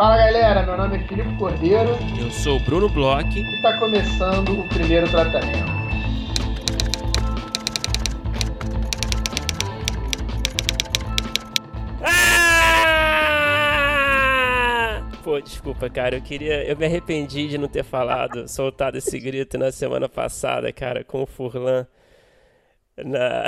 Fala galera, meu nome é Filipe Cordeiro. Eu sou o Bruno Bloch. E está começando o primeiro tratamento. Ah! Pô, desculpa, cara. Eu queria. Eu me arrependi de não ter falado, soltado esse grito na semana passada, cara, com o Furlan. Na...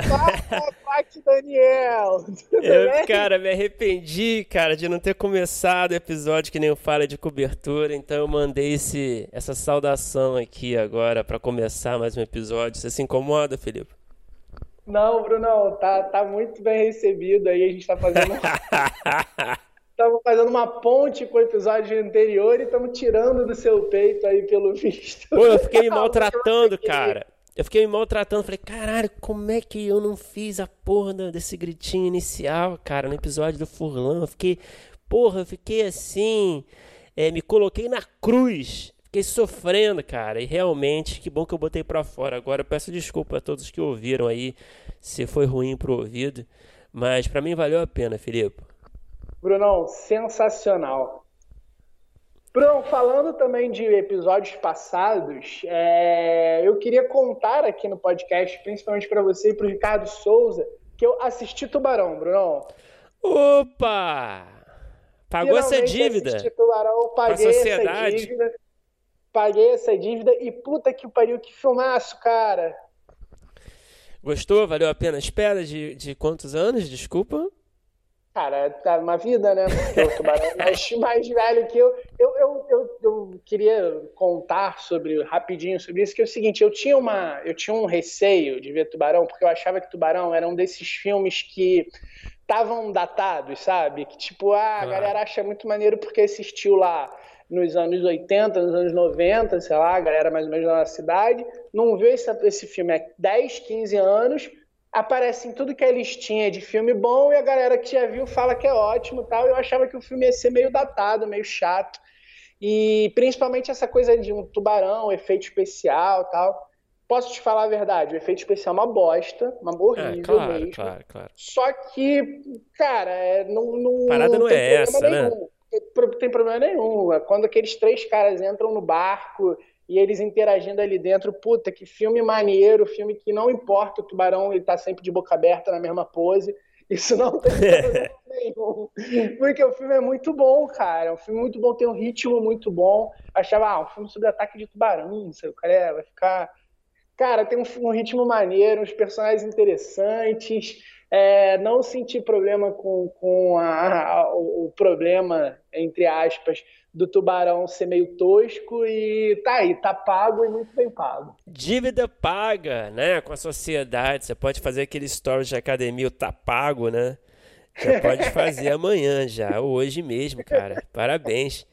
Paty Daniel! Eu, cara, me arrependi, cara, de não ter começado o episódio que nem eu falo de cobertura, então eu mandei esse, essa saudação aqui agora para começar mais um episódio. Você se incomoda, Felipe? Não, Bruno, tá, tá muito bem recebido aí, a gente tá fazendo. Estamos fazendo uma ponte com o episódio anterior e estamos tirando do seu peito aí, pelo visto. Pô, eu fiquei me maltratando, cara. Eu fiquei me maltratando, falei, caralho, como é que eu não fiz a porra desse gritinho inicial, cara, no episódio do Furlan? Eu fiquei, porra, eu fiquei assim, é, me coloquei na cruz, fiquei sofrendo, cara, e realmente, que bom que eu botei pra fora. Agora eu peço desculpa a todos que ouviram aí, se foi ruim pro ouvido, mas para mim valeu a pena, Filipe. Brunão, sensacional. Bruno, falando também de episódios passados, é... eu queria contar aqui no podcast, principalmente para você e para o Ricardo Souza, que eu assisti Tubarão, Bruno. Opa! Pagou Finalmente essa dívida? Assisti Tubarão, paguei essa dívida. Paguei essa dívida e puta que pariu, que filmaço, cara. Gostou? Valeu a pena espera de, de quantos anos? Desculpa. Cara, tá uma vida, né? Porque o tubarão é mais, mais velho que eu. Eu, eu, eu. eu queria contar sobre, rapidinho sobre isso, que é o seguinte, eu tinha, uma, eu tinha um receio de ver Tubarão, porque eu achava que Tubarão era um desses filmes que estavam datados, sabe? Que tipo, ah, a galera acha muito maneiro porque assistiu lá nos anos 80, nos anos 90, sei lá, a galera mais ou menos da nossa cidade, não viu esse, esse filme há 10, 15 anos aparece em tudo que é listinha de filme bom e a galera que já viu fala que é ótimo tal. Eu achava que o filme ia ser meio datado, meio chato. E principalmente essa coisa de um tubarão, efeito especial tal. Posso te falar a verdade, o efeito especial é uma bosta, uma horrível é, claro, mesmo. Claro, claro. Só que, cara, é, não, não. Parada não, não é essa, nenhum. né? Não tem problema nenhum. Quando aqueles três caras entram no barco e eles interagindo ali dentro. Puta, que filme maneiro, filme que não importa o tubarão, ele tá sempre de boca aberta na mesma pose. Isso não tem nenhum. Porque o filme é muito bom, cara. É um filme muito bom, tem um ritmo muito bom. Achava, ah, um filme sobre ataque de tubarão, sei, o cara é, vai ficar. Cara, tem um, um ritmo maneiro, uns personagens interessantes. É, não senti problema com, com a, a, o, problema, entre aspas, do Tubarão ser meio tosco e tá aí, tá pago e muito bem pago. Dívida paga, né? Com a sociedade. Você pode fazer aquele story de academia, o tá pago, né? Já pode fazer amanhã já, hoje mesmo, cara. Parabéns.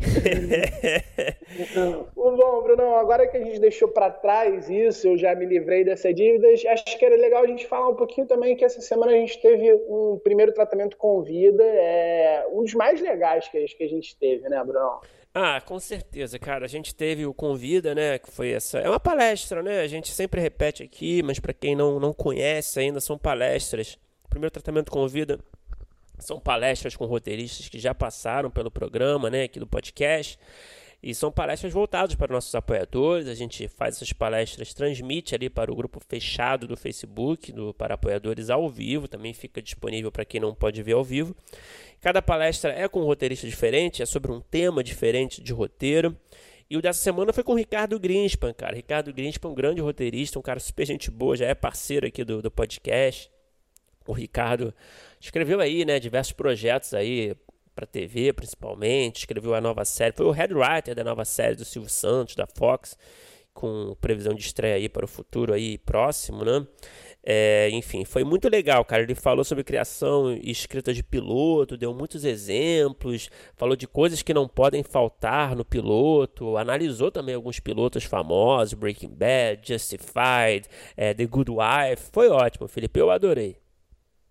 Bom, Bruno, agora que a gente deixou para trás isso, eu já me livrei dessa dívida, acho que era legal a gente falar um pouquinho também que essa semana a gente teve um primeiro tratamento com vida, é, um dos mais legais que, a gente teve, né, Bruno? Ah, com certeza, cara. A gente teve o Convida, né? Que foi essa. É uma palestra, né? A gente sempre repete aqui, mas para quem não, não conhece ainda, são palestras. Primeiro tratamento Convida são palestras com roteiristas que já passaram pelo programa, né, aqui do podcast. E são palestras voltadas para nossos apoiadores. A gente faz essas palestras, transmite ali para o grupo fechado do Facebook, do para apoiadores ao vivo, também fica disponível para quem não pode ver ao vivo. Cada palestra é com um roteirista diferente, é sobre um tema diferente de roteiro. E o dessa semana foi com o Ricardo Grinspan, cara. Ricardo Grinspan, um grande roteirista, um cara super gente boa, já é parceiro aqui do, do podcast. O Ricardo escreveu aí, né, diversos projetos aí para TV, principalmente, escreveu a nova série, foi o head writer da nova série do Silvio Santos, da Fox, com previsão de estreia aí para o futuro aí próximo, né? É, enfim, foi muito legal, cara. Ele falou sobre criação e escrita de piloto, deu muitos exemplos, falou de coisas que não podem faltar no piloto, analisou também alguns pilotos famosos, Breaking Bad, Justified, é, The Good Wife. Foi ótimo, Felipe, eu adorei.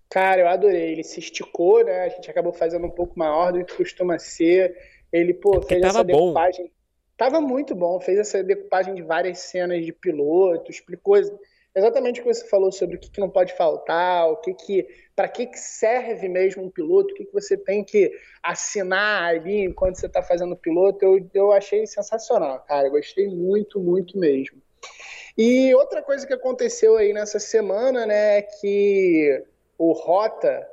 Cara, eu adorei. Ele se esticou, né? A gente acabou fazendo um pouco maior do que costuma ser. Ele, pô, fez essa decupagem. Bom. Tava muito bom. Fez essa decupagem de várias cenas de piloto, explicou exatamente o que você falou sobre o que, não pode faltar, o que que para que, que serve mesmo um piloto, o que, que você tem que assinar ali enquanto você está fazendo piloto, eu, eu achei sensacional, cara. Eu gostei muito, muito mesmo. E outra coisa que aconteceu aí nessa semana, né, é que o Rota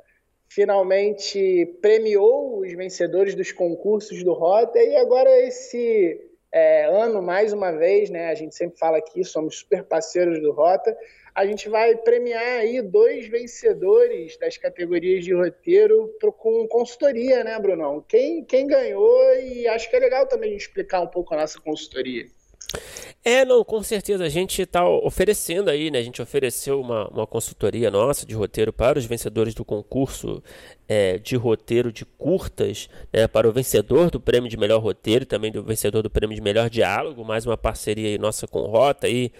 finalmente premiou os vencedores dos concursos do Rota e agora esse é, ano, mais uma vez, né, a gente sempre fala aqui, somos super parceiros do Rota, a gente vai premiar aí dois vencedores das categorias de roteiro pro, com consultoria, né, Brunão? Quem, quem ganhou e acho que é legal também explicar um pouco a nossa consultoria. É, não, com certeza a gente está oferecendo aí, né? A gente ofereceu uma, uma consultoria nossa de roteiro para os vencedores do concurso é, de roteiro de curtas, né? Para o vencedor do prêmio de melhor roteiro e também do vencedor do prêmio de melhor diálogo, mais uma parceria nossa com Rota aí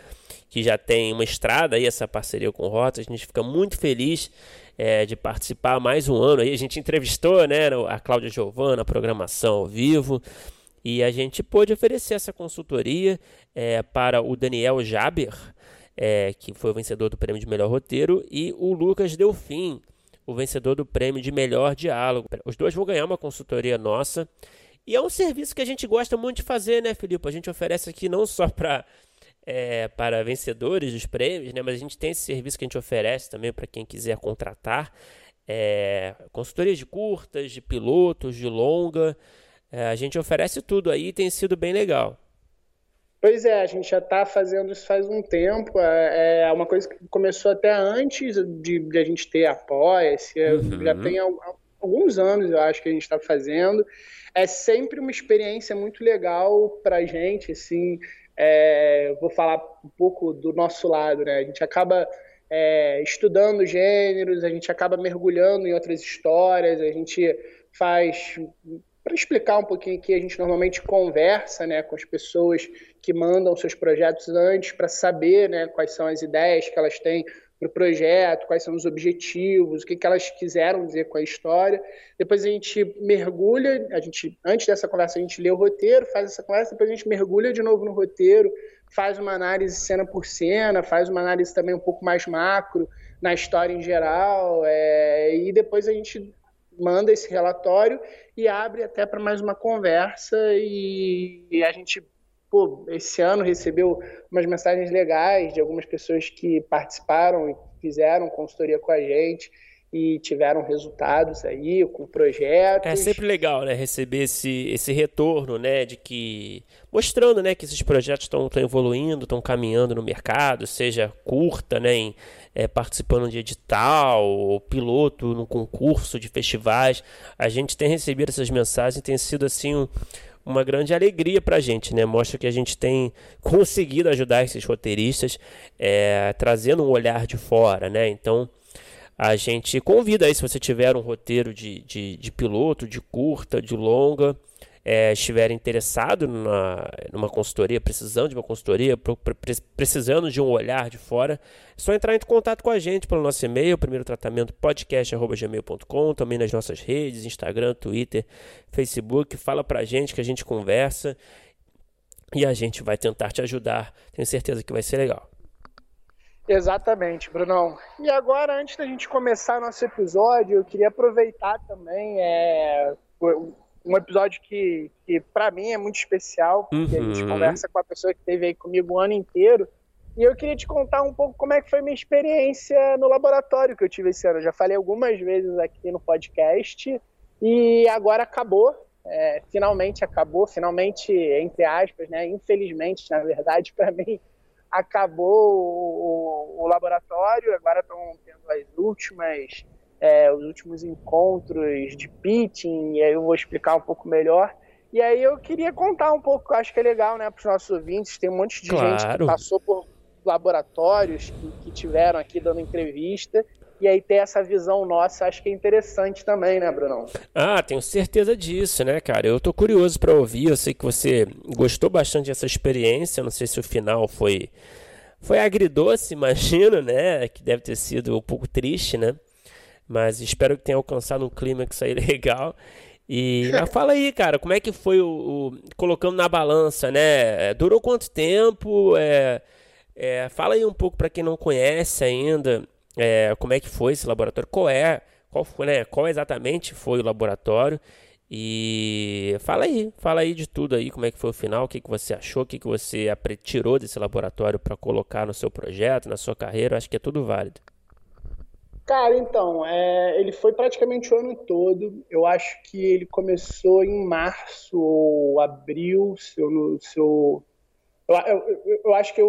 que já tem uma estrada aí, essa parceria com Rota. A gente fica muito feliz é, de participar mais um ano aí. A gente entrevistou né, a Cláudia Giovana, a programação ao vivo. E a gente pôde oferecer essa consultoria é, para o Daniel Jaber, é, que foi o vencedor do prêmio de melhor roteiro, e o Lucas Delfim, o vencedor do prêmio de melhor diálogo. Os dois vão ganhar uma consultoria nossa. E é um serviço que a gente gosta muito de fazer, né, Filipe? A gente oferece aqui não só para é, para vencedores dos prêmios, né? Mas a gente tem esse serviço que a gente oferece também para quem quiser contratar. É, consultoria de curtas, de pilotos, de longa. É, a gente oferece tudo aí e tem sido bem legal. Pois é, a gente já está fazendo isso faz um tempo. É, é uma coisa que começou até antes de, de a gente ter apoia-se. Uhum. Já tem alguns anos, eu acho, que a gente está fazendo. É sempre uma experiência muito legal para a gente, assim é, vou falar um pouco do nosso lado, né? A gente acaba é, estudando gêneros, a gente acaba mergulhando em outras histórias, a gente faz para explicar um pouquinho aqui, a gente normalmente conversa né, com as pessoas que mandam seus projetos antes para saber né, quais são as ideias que elas têm para o projeto, quais são os objetivos, o que, que elas quiseram dizer com a história. Depois a gente mergulha, a gente antes dessa conversa a gente lê o roteiro, faz essa conversa, depois a gente mergulha de novo no roteiro, faz uma análise cena por cena, faz uma análise também um pouco mais macro na história em geral, é, e depois a gente manda esse relatório e abre até para mais uma conversa e, e a gente pô, esse ano recebeu umas mensagens legais de algumas pessoas que participaram e fizeram consultoria com a gente e tiveram resultados aí com projetos. É sempre legal, né, receber esse, esse retorno, né, de que mostrando, né, que esses projetos estão evoluindo, estão caminhando no mercado, seja curta, né, em, é, participando de edital, ou piloto no concurso de festivais. A gente tem recebido essas mensagens tem sido assim um, uma grande alegria para a gente, né? Mostra que a gente tem conseguido ajudar esses roteiristas, é, trazendo um olhar de fora, né? Então, a gente convida aí, se você tiver um roteiro de, de, de piloto, de curta, de longa, é, estiver interessado numa, numa consultoria, precisando de uma consultoria, precisando de um olhar de fora, é só entrar em contato com a gente pelo nosso e-mail, primeiro tratamento podcast.gmail.com, também nas nossas redes, Instagram, Twitter, Facebook. Fala pra gente que a gente conversa e a gente vai tentar te ajudar. Tenho certeza que vai ser legal. Exatamente, Brunão. E agora, antes da gente começar nosso episódio, eu queria aproveitar também é, um episódio que, que para mim é muito especial, porque uhum. a gente uhum. conversa com a pessoa que esteve aí comigo o ano inteiro. E eu queria te contar um pouco como é que foi minha experiência no laboratório que eu tive esse ano. Eu já falei algumas vezes aqui no podcast e agora acabou. É, finalmente acabou, finalmente, entre aspas, né? Infelizmente, na verdade, para mim, acabou o, o, laboratório. Agora estão tendo as últimas é, os últimos encontros de pitching, e aí eu vou explicar um pouco melhor. E aí eu queria contar um pouco, acho que é legal, né, para os nossos ouvintes, tem um monte de claro. gente que passou por laboratórios, que, que tiveram aqui dando entrevista, e aí ter essa visão nossa, acho que é interessante também, né, Brunão? Ah, tenho certeza disso, né, cara? Eu tô curioso para ouvir, eu sei que você gostou bastante dessa experiência, não sei se o final foi foi agridoce, imagino, né, que deve ter sido um pouco triste, né? Mas espero que tenha alcançado um clímax aí legal. E fala aí, cara, como é que foi o, o, colocando na balança, né? É, durou quanto tempo? É, É, fala aí um pouco para quem não conhece ainda é, como é que foi esse laboratório, qual é, qual foi, né, qual exatamente foi o laboratório e fala aí, fala aí de tudo aí, como é que foi o final, o que, que você achou, o que, que você tirou desse laboratório para colocar no seu projeto, na sua carreira, acho que é tudo válido. Cara, então, é, ele foi praticamente o ano todo. Eu acho que ele começou em março ou abril, se eu, se eu eu, eu, eu, acho que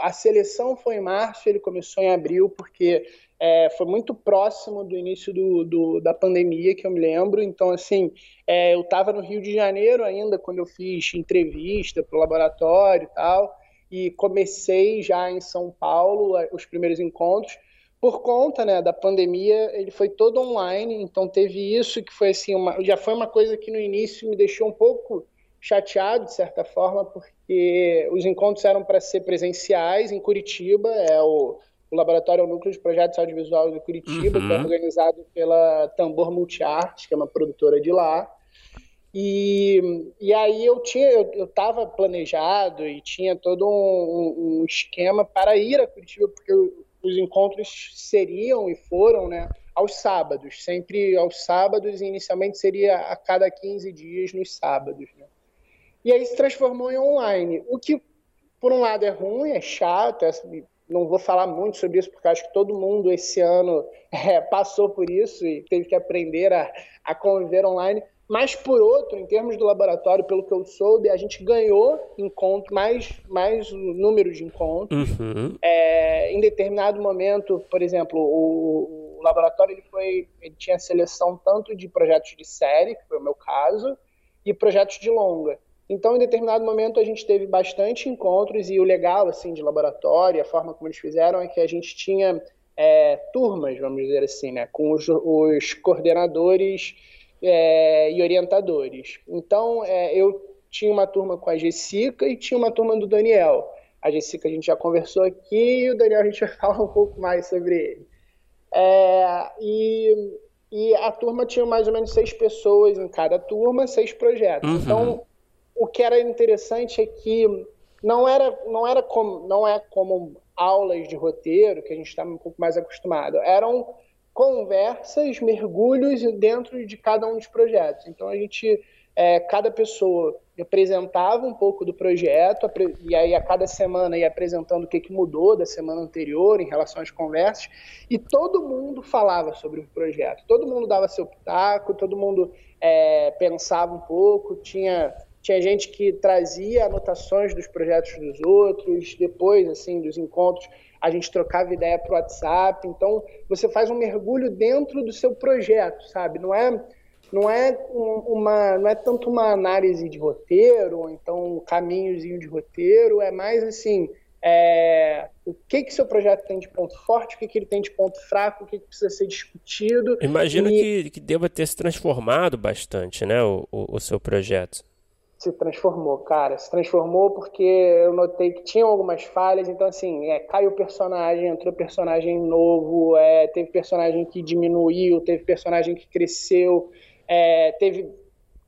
a seleção foi em março, ele começou em abril, porque é, foi muito próximo do início do, do, da pandemia, que eu me lembro. Então, assim, é, eu estava no Rio de Janeiro ainda, quando eu fiz entrevista para o laboratório e tal, e comecei já em São Paulo os primeiros encontros. Por conta né, da pandemia, ele foi todo online, então teve isso que foi assim, uma, já foi uma coisa que no início me deixou um pouco chateado, de certa forma, porque os encontros eram para ser presenciais em Curitiba, é o, o Laboratório é o Núcleo de Projetos Audiovisuais de Curitiba, uhum. que é uhum. organizado pela Tambor Multiarte, que é uma produtora de lá. E, e aí eu tinha, eu estava planejado e tinha todo um, um, esquema para ir a Curitiba, porque os encontros seriam e foram, né, aos sábados, sempre aos sábados, e inicialmente seria a cada 15 dias nos sábados, né? E aí se transformou em online. O que, por um lado, é ruim, é chato, é, não vou falar muito sobre isso, porque acho que todo mundo esse ano é, passou por isso e teve que aprender a, a conviver online. Mas, por outro, em termos do laboratório, pelo que eu soube, a gente ganhou encontro, mais, mais número de encontros. Uhum. É, em determinado momento, por exemplo, o, o laboratório ele foi, ele tinha seleção tanto de projetos de série, que foi o meu caso, e projetos de longa. Então, em determinado momento, a gente teve bastante encontros e o legal assim de laboratório, a forma como eles fizeram, é que a gente tinha é, turmas, vamos dizer assim, né, com os, os coordenadores é, e orientadores. Então, é, eu tinha uma turma com a Jessica e tinha uma turma do Daniel. A Jessica a gente já conversou aqui e o Daniel a gente vai falar um pouco mais sobre ele. É, e, e a turma tinha mais ou menos seis pessoas em cada turma, seis projetos. Uhum. Então, o que era interessante é que não era, não era como, não é como aulas de roteiro que a gente está um pouco mais acostumado. Eram conversas, mergulhos dentro de cada um dos projetos. Então a gente, é, cada pessoa apresentava um pouco do projeto e aí a cada semana ia apresentando o que, que mudou da semana anterior em relação às conversas e todo mundo falava sobre o projeto. Todo mundo dava seu pitaco, todo mundo é, pensava um pouco, tinha tinha gente que trazia anotações dos projetos dos outros, depois, assim, dos encontros, a gente trocava ideia para o WhatsApp. Então, você faz um mergulho dentro do seu projeto, sabe? Não é, não é uma, não é tanto uma análise de roteiro, ou então um caminhozinho de roteiro, é mais assim, é, o que que seu projeto tem de ponto forte, o que, que ele tem de ponto fraco, o que, que precisa ser discutido. Imagino e... que, que deva ter se transformado bastante, né, o, o, o seu projeto se transformou, cara. Se transformou porque eu notei que tinham algumas falhas. Então, assim, é, caiu personagem, entrou personagem novo, é, teve personagem que diminuiu, teve personagem que cresceu, é, teve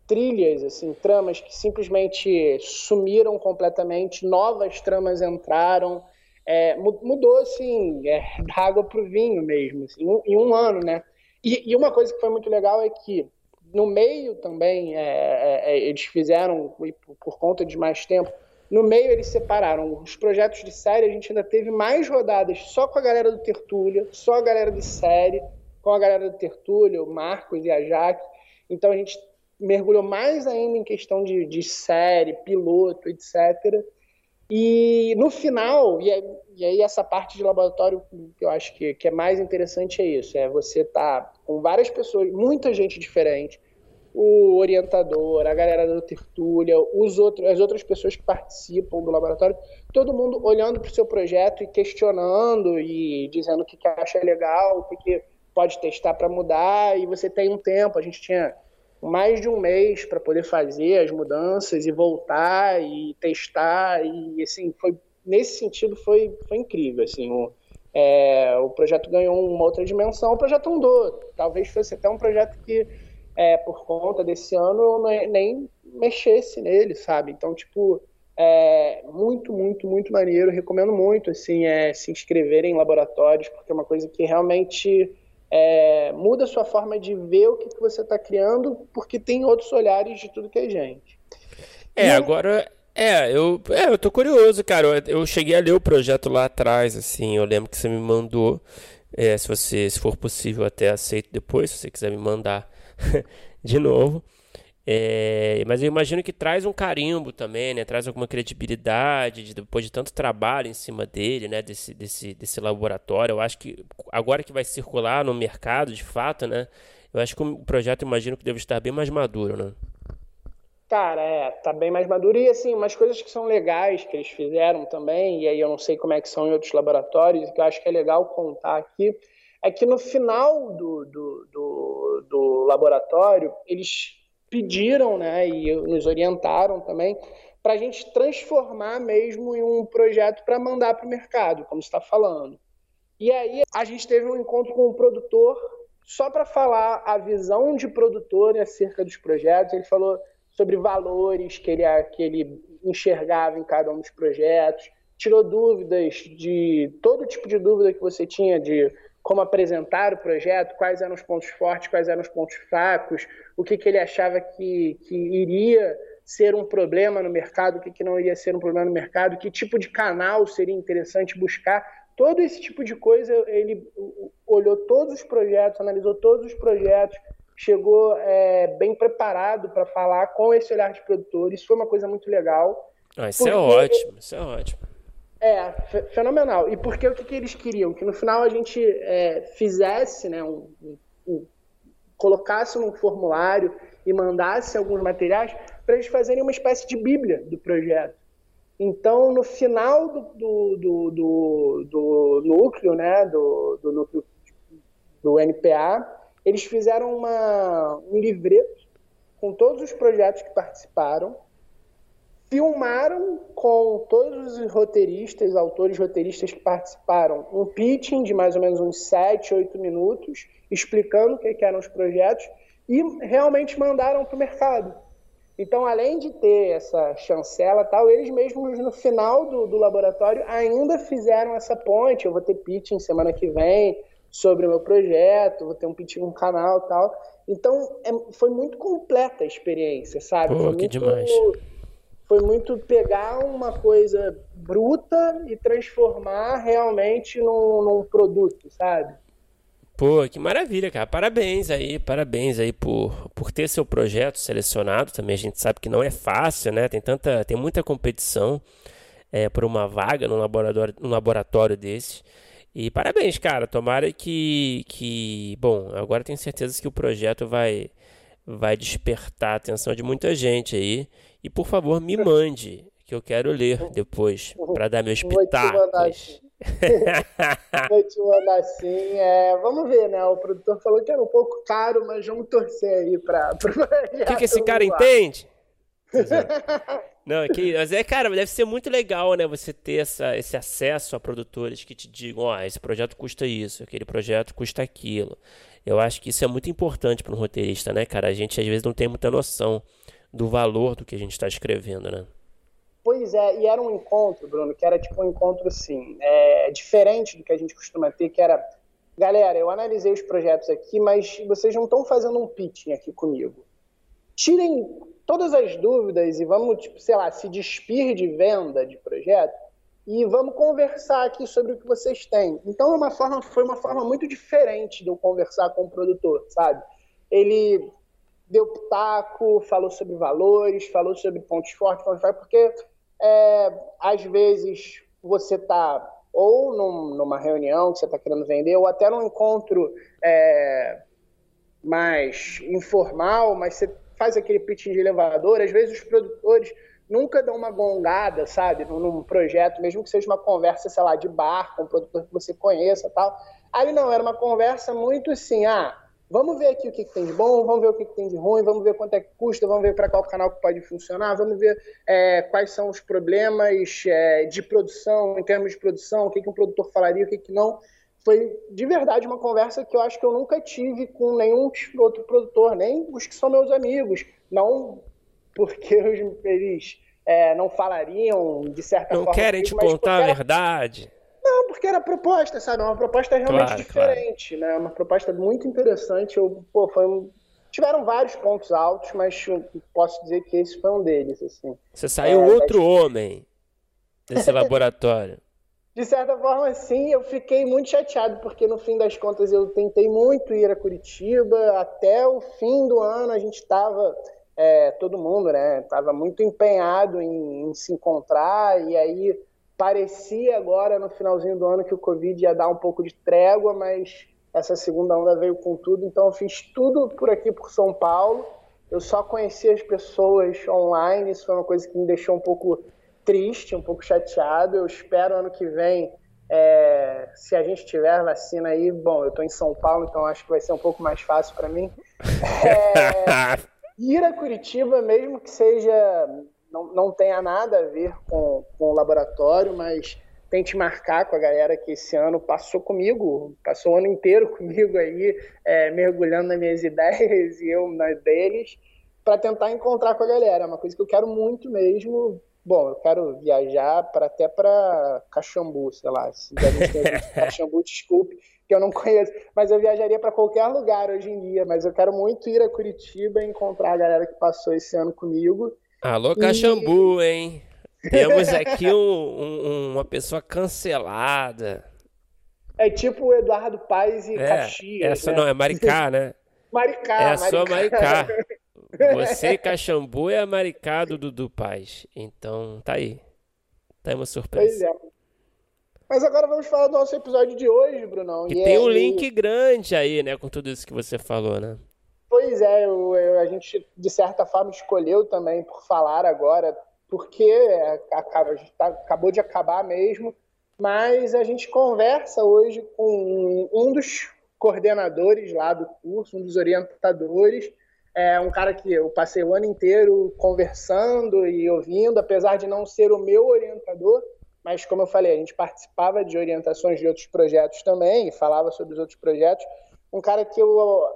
trilhas, assim, tramas que simplesmente sumiram completamente, novas tramas entraram. É, mudou, assim, é, da água para o vinho mesmo, assim, em um ano, né? E, e uma coisa que foi muito legal é que no meio também, é, é, é eles fizeram, por conta de mais tempo, no meio eles separaram. Os projetos de série, a gente ainda teve mais rodadas só com a galera do Tertúlia, só a galera de série, com a galera do Tertúlia, o Marcos e a Jaque. Então a gente mergulhou mais ainda em questão de, de série, piloto, etc. E no final, e aí, e aí, essa parte de laboratório que eu acho que, que é mais interessante é isso, é você tá com várias pessoas, muita gente diferente, o orientador, a galera da tertúlia, os outros, as outras pessoas que participam do laboratório, todo mundo olhando para o seu projeto e questionando e dizendo o que, que acha legal, o que, que pode testar para mudar, e você tem um tempo, a gente tinha mais de um mês para poder fazer as mudanças e voltar e testar e assim foi nesse sentido foi, foi incrível assim o, é, o projeto ganhou uma outra dimensão o projeto andou talvez fosse até um projeto que é, por conta desse ano eu nem mexesse nele sabe então tipo É muito, muito, muito maneiro. Recomendo muito assim, é, se inscrever em laboratórios, porque é uma coisa que realmente é, muda a sua forma de ver o que, que você está criando, porque tem outros olhares de tudo que é gente. É, e agora. É, eu, é, eu tô curioso, cara. Eu, eu, cheguei a ler o projeto lá atrás, assim. Eu lembro que você me mandou. É, se você, se for possível, até aceito depois, se você quiser me mandar de novo. É, mas eu imagino que traz um carimbo também, né? Traz alguma credibilidade de, depois de tanto trabalho em cima dele, né? Desse, desse, desse laboratório. Eu acho que agora que vai circular no mercado, de fato, né? Eu acho que o projeto, imagino que deve estar bem mais maduro, né? Cara, é, tá bem mais maduro. E assim, umas coisas que são legais que eles fizeram também, e aí eu não sei como é que são em outros laboratórios, que eu acho que é legal contar aqui, é que no final do, do, do, do laboratório, eles pediram, né, e nos orientaram também, para a gente transformar mesmo em um projeto para mandar para o mercado, como está falando. E aí a gente teve um encontro com o um produtor só para falar a visão de produtor acerca dos projetos. Ele falou sobre valores que ele, que ele enxergava em cada um dos projetos, tirou dúvidas de todo tipo de dúvida que você tinha de como apresentar o projeto, quais eram os pontos fortes, quais eram os pontos fracos, o que, que ele achava que, que iria ser um problema no mercado, o que, que não iria ser um problema no mercado, que tipo de canal seria interessante buscar. Todo esse tipo de coisa, ele olhou todos os projetos, analisou todos os projetos, chegou é, bem preparado para falar com esse olhar de produtor. Isso foi uma coisa muito legal. Ah, isso é ótimo, isso é ótimo. É, fenomenal. E porque o que, que, eles queriam? Que no final a gente é, fizesse, né, um, um, colocasse num formulário e mandasse alguns materiais para eles fazerem uma espécie de bíblia do projeto. Então, no final do, do, do, do, do núcleo, né, do, do núcleo do NPA, eles fizeram uma, um livreto com todos os projetos que participaram, filmaram com todos os roteiristas, autores roteiristas que participaram, um pitching de mais ou menos uns 7, 8 minutos, explicando o que, eram os projetos, e realmente mandaram para o mercado. Então, além de ter essa chancela tal, eles mesmos no final do, do laboratório ainda fizeram essa ponte. Eu vou ter pitching semana que vem, sobre o meu projeto, vou ter um pitch no canal tal. Então, é, foi muito completa a experiência, sabe? Pô, foi que muito, demais. Foi muito pegar uma coisa bruta e transformar realmente num, num produto, sabe? Pô, que maravilha, cara. Parabéns aí, parabéns aí por, por ter seu projeto selecionado. Também a gente sabe que não é fácil, né? Tem tanta, tem muita competição é, por uma vaga no laboratório, num laboratório. E parabéns, cara. Tomara que, que. Bom, agora tenho certeza que o projeto vai, vai despertar a atenção de muita gente aí. E por favor, me mande, que eu quero ler depois, para dar meus pitacos. Vou te mandar assim. É, vamos ver, né? O produtor falou que era um pouco caro, mas vamos torcer aí para. O que, que esse cara entende? Não, que, mas é, cara, deve ser muito legal, né? Você ter essa, esse acesso a produtores que te digam, ó, oh, esse projeto custa isso, aquele projeto custa aquilo. Eu acho que isso é muito importante para um roteirista, né, cara? A gente às vezes não tem muita noção do valor do que a gente está escrevendo, né? Pois é, e era um encontro, Bruno, que era tipo um encontro assim, é, diferente do que a gente costuma ter, que era, galera, eu analisei os projetos aqui, mas vocês não estão fazendo um pitching aqui comigo. Tirem todas as dúvidas e vamos, tipo, sei lá, se despir de venda de projeto e vamos conversar aqui sobre o que vocês têm. Então, é uma forma, foi uma forma muito diferente de eu conversar com o produtor, sabe? Ele deu pitaco, falou sobre valores, falou sobre pontos fortes, pontos fortes, porque é, às vezes você está ou num, numa reunião que você está querendo vender, ou até num encontro é, mais informal, mas você faz aquele pitching de elevador, às vezes os produtores nunca dão uma gongada, sabe, num, projeto, mesmo que seja uma conversa, sei lá, de bar com um produtor que você conheça tal. Ali não, era uma conversa muito assim, ah, vamos ver aqui o que, que tem de bom, vamos ver o que, que, tem de ruim, vamos ver quanto é que custa, vamos ver para qual canal que pode funcionar, vamos ver é, quais são os problemas é, de produção, em termos de produção, o que, que um produtor falaria, o que, que não foi de verdade uma conversa que eu acho que eu nunca tive com nenhum outro produtor, nem os que são meus amigos. Não porque eles é, não falariam de certa não forma. Não querem te contar a verdade. Não, porque era proposta, sabe? Uma proposta realmente claro, diferente, claro. né? Uma proposta muito interessante. Eu, pô, foi um... Tiveram vários pontos altos, mas posso dizer que esse foi um deles, assim. Você saiu é, outro homem desse laboratório. De certa forma, sim, eu fiquei muito chateado, porque no fim das contas eu tentei muito ir a Curitiba. Até o fim do ano a gente estava, é, todo mundo, né? Estava muito empenhado em, em se encontrar, e aí parecia agora no finalzinho do ano que o Covid ia dar um pouco de trégua, mas essa segunda onda veio com tudo, então eu fiz tudo por aqui por São Paulo. Eu só conheci as pessoas online, isso foi uma coisa que me deixou um pouco triste, um pouco chateado. Eu espero ano que vem, é, se a gente tiver vacina aí, bom, eu estou em São Paulo, então acho que vai ser um pouco mais fácil para mim. É, ir a Curitiba, mesmo que seja não, não tenha nada a ver com, com o laboratório, mas tente marcar com a galera que esse ano passou comigo, passou o ano inteiro comigo aí, é, mergulhando nas minhas ideias e eu nas deles, para tentar encontrar com a galera. É uma coisa que eu quero muito mesmo. Bom, eu quero viajar para até para Caxambu, sei lá. Se Caxambu, desculpe, que eu não conheço. Mas eu viajaria para qualquer lugar hoje em dia. Mas eu quero muito ir a Curitiba e encontrar a galera que passou esse ano comigo. Alô, Caxambu, e... hein? Temos aqui um, um, uma pessoa cancelada. É tipo o Eduardo Paes e é, Caxias. Essa né? não, é Maricá, né? Maricá, É a Maricá. sua Maricá. Você, Caxambu, é a Maricá do Dudu Paz. Então, tá aí. Tá aí uma surpresa. Pois é. Mas agora vamos falar do nosso episódio de hoje, Brunão. Que e tem é, um link e... grande aí, né, com tudo isso que você falou, né? Pois é, eu, eu, a gente, de certa forma, escolheu também por falar agora, porque acaba, tá, acabou de acabar mesmo, mas a gente conversa hoje com um dos coordenadores lá do curso, um dos orientadores, é um cara que eu passei o ano inteiro conversando e ouvindo, apesar de não ser o meu orientador, mas como eu falei, a gente participava de orientações de outros projetos também falava sobre os outros projetos. Um cara que eu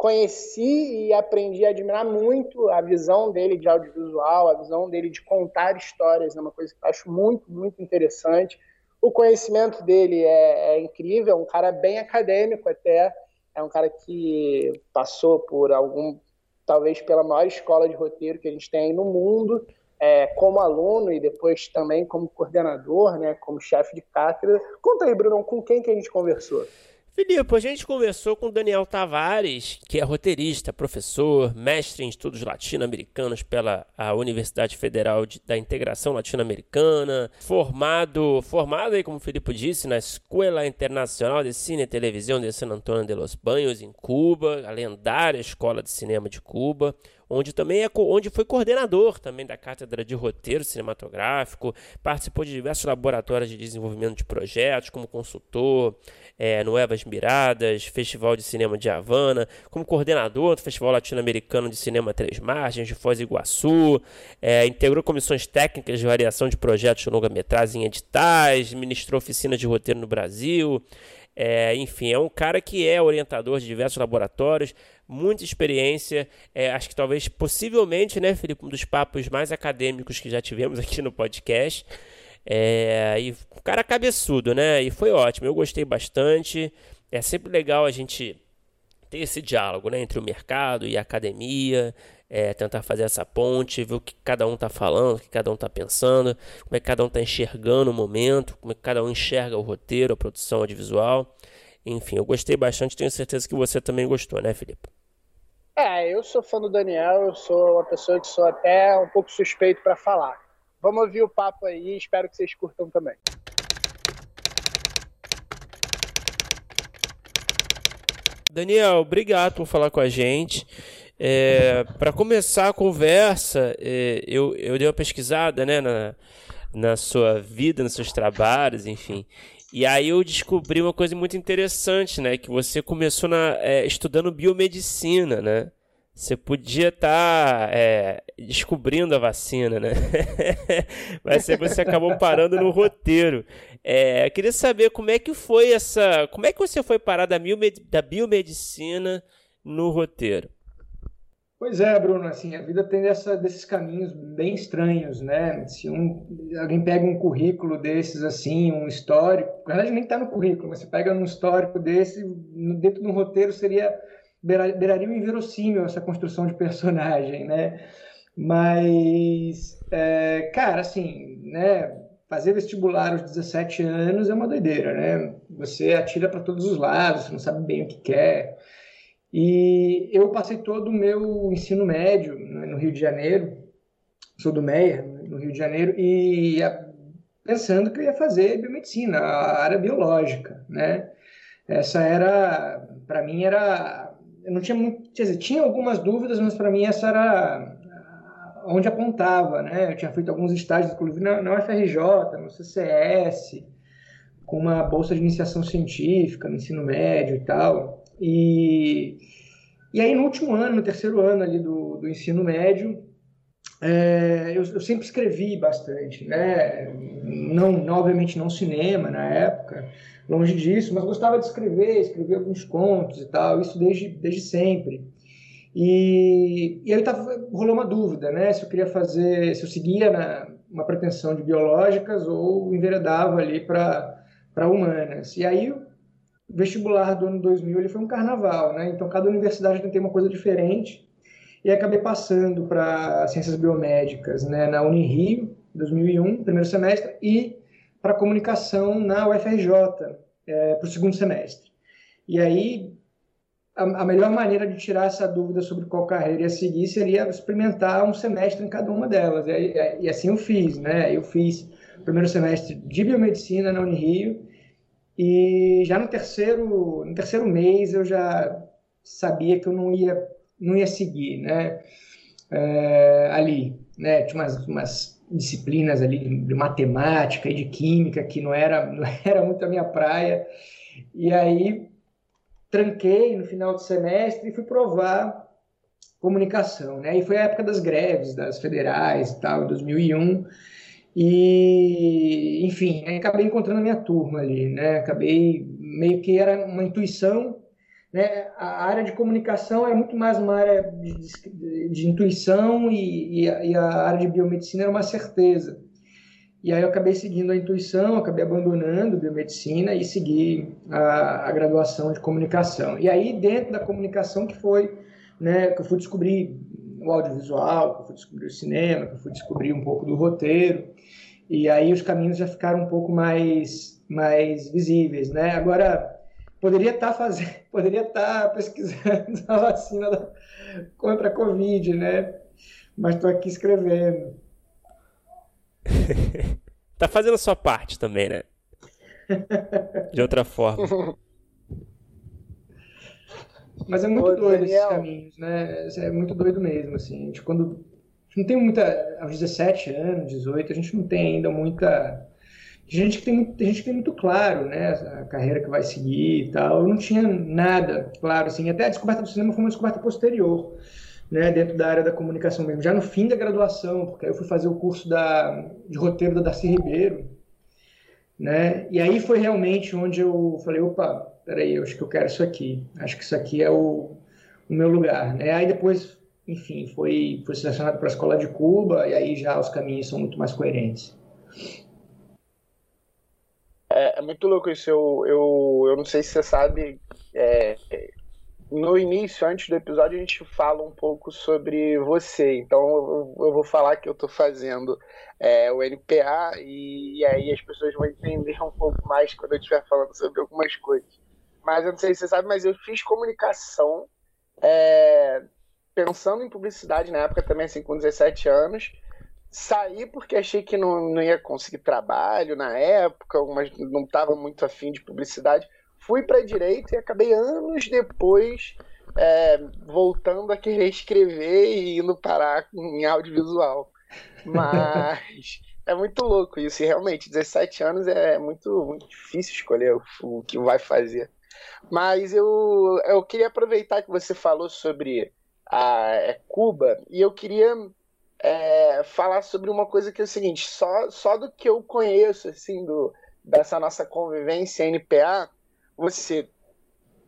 conheci e aprendi a admirar muito a visão dele de audiovisual, a visão dele de contar histórias, é uma coisa que eu acho muito, muito interessante. O conhecimento dele é, é incrível, é um cara bem acadêmico até, é um cara que passou por algum, talvez pela maior escola de roteiro que a gente tem aí no mundo, é, como aluno e depois também como coordenador, né, como chefe de cátedra. Conta aí, Bruno, com quem que a gente conversou? Filipe, a gente conversou com Daniel Tavares, que é roteirista, professor, mestre em estudos latino-americanos pela Universidade Federal de, da Integração Latino-Americana, formado, formado aí, como o Filipe disse, na Escola Internacional de Cine e Televisão de San Antonio de los Banhos, em Cuba, a lendária Escola de Cinema de Cuba, onde também é onde foi coordenador também da cátedra de roteiro cinematográfico, participou de diversos laboratórios de desenvolvimento de projetos como consultor é, no Evas Miradas, Festival de Cinema de Havana, como coordenador do Festival Latino-Americano de Cinema Três Margens de Foz do Iguaçu, é, integrou comissões técnicas de variação de projetos de longa-metragem em editais, ministrou oficinas de roteiro no Brasil, é, enfim, é um cara que é orientador de diversos laboratórios, muita experiência. É, acho que talvez, possivelmente, né, Felipe, um dos papos mais acadêmicos que já tivemos aqui no podcast. É, e um cara cabeçudo, né? E foi ótimo, eu gostei bastante. É sempre legal a gente ter esse diálogo né, entre o mercado e a academia, é, tentar fazer essa ponte, ver o que cada um está falando, o que cada um está pensando, como é que cada um está enxergando o momento, como é que cada um enxerga o roteiro, a produção audiovisual. Enfim, eu gostei bastante, tenho certeza que você também gostou, né, Felipe? É, eu sou fã do Daniel, eu sou uma pessoa que sou até um pouco suspeito para falar. Vamos ouvir o papo aí, espero que vocês curtam também. Daniel, obrigado por falar com a gente. É, para começar a conversa, é, eu, eu dei uma pesquisada né, na, na sua vida, nos seus trabalhos, enfim. E aí eu descobri uma coisa muito interessante, né? Que você começou na, é, estudando biomedicina, né? Você podia estar tá, é, descobrindo a vacina, né? Mas você acabou parando no roteiro. É, queria saber como é que foi essa. Como é que você foi parar da, da biomedicina no roteiro? Pois é, Bruno, assim, a vida tem desses caminhos bem estranhos, né? Se um, alguém pega um currículo desses, assim, um histórico, na verdade nem está no currículo, mas você pega um histórico desse, dentro de um roteiro seria, beiraria o inverossímil essa construção de personagem, né? Mas, é, cara, assim, né? Fazer vestibular aos 17 anos é uma doideira, né? Você atira para todos os lados, você não sabe bem o que quer, e eu passei todo o meu ensino médio né, no Rio de Janeiro, sou do Meia, no Rio de Janeiro, e pensando que eu ia fazer biomedicina, a área biológica, né? Essa era, para mim era, eu não tinha muito, quer dizer, tinha algumas dúvidas, mas para mim essa era onde apontava, né? Eu tinha feito alguns estágios, inclusive na, na UFRJ, no CCS, com uma bolsa de iniciação científica no ensino médio e tal. E, e aí, no último ano, no terceiro ano ali do, do ensino médio, é, eu, eu, sempre escrevi bastante, né? Não, não, obviamente não cinema na época, longe disso, mas gostava de escrever, escrever alguns contos e tal, isso desde, desde sempre. E, e aí tava, rolou uma dúvida, né? Se eu queria fazer, se eu seguia na, uma pretensão de biológicas ou enveredava ali para humanas. E aí vestibular do ano 2000 ele foi um carnaval, né? Então cada universidade tem uma coisa diferente e acabei passando para ciências biomédicas, né? Na Unirio 2001 primeiro semestre e para comunicação na UFRJ é, para o segundo semestre. E aí a, a, melhor maneira de tirar essa dúvida sobre qual carreira ia seguir seria experimentar um semestre em cada uma delas. E, e assim eu fiz, né? Eu fiz primeiro semestre de biomedicina na Unirio e já no terceiro, no terceiro mês eu já sabia que eu não ia, não ia seguir, né? É, ali, né? Tinha umas, umas disciplinas ali de, matemática e de química que não era, não era muito a minha praia. E aí tranquei no final do semestre e fui provar comunicação, né? E foi a época das greves, das federais e tal, 2001. E, enfim, acabei encontrando a minha turma ali, né? Acabei meio que era uma intuição, né? A área de comunicação era muito mais uma área de, de, de intuição e, e, a, e, a, área de biomedicina era uma certeza. E aí eu acabei seguindo a intuição, acabei abandonando biomedicina e segui a, a graduação de comunicação. E aí dentro da comunicação que foi, né? Que eu fui descobrir o audiovisual, que eu fui descobrir o cinema, que eu fui descobrir um pouco do roteiro. E aí os caminhos já ficaram um pouco mais, mais visíveis, né? Agora, poderia estar tá fazendo, poderia estar tá pesquisando a vacina da, contra a Covid, né? Mas estou aqui escrevendo. tá fazendo a sua parte também, né? De outra forma. Mas é muito Ô, doido Daniel. esses caminhos, né? É muito doido mesmo, assim. A gente, quando gente não tem muita. Aos 17 anos, 18, a gente não tem ainda muita. Gente que tem, tem gente que tem muito claro, né, a carreira que vai seguir e tal. Eu não tinha nada claro, assim. Até a descoberta do cinema foi uma descoberta posterior, né, dentro da área da comunicação mesmo. Já no fim da graduação, porque aí eu fui fazer o curso da, de roteiro da Darcy Ribeiro, né, e aí foi realmente onde eu falei, opa, peraí, eu acho que eu quero isso aqui. Acho que isso aqui é o, o meu lugar, né. Aí depois enfim, foi, foi selecionado para a escola de Cuba e aí já os caminhos são muito mais coerentes. É, é muito louco isso. Eu, eu, eu não sei se você sabe. É, no início, antes do episódio, a gente fala um pouco sobre você. Então, eu, eu vou falar que eu estou fazendo é, o NPA e, e, aí as pessoas vão entender um pouco mais quando eu estiver falando sobre algumas coisas. Mas eu não sei se você sabe, mas eu fiz comunicação é, pensando em publicidade na época também, assim, com 17 anos. Saí porque achei que não, não ia conseguir trabalho na época, mas não estava muito afim de publicidade. Fui para direito e acabei anos depois é, voltando a querer escrever e indo parar em audiovisual. Mas é muito louco isso. E realmente, 17 anos é muito, muito difícil escolher o, o que vai fazer. Mas eu, eu queria aproveitar que você falou sobre a é Cuba, e eu queria é, falar sobre uma coisa que é o seguinte, só, só do que eu conheço, assim, do, dessa nossa convivência NPA, você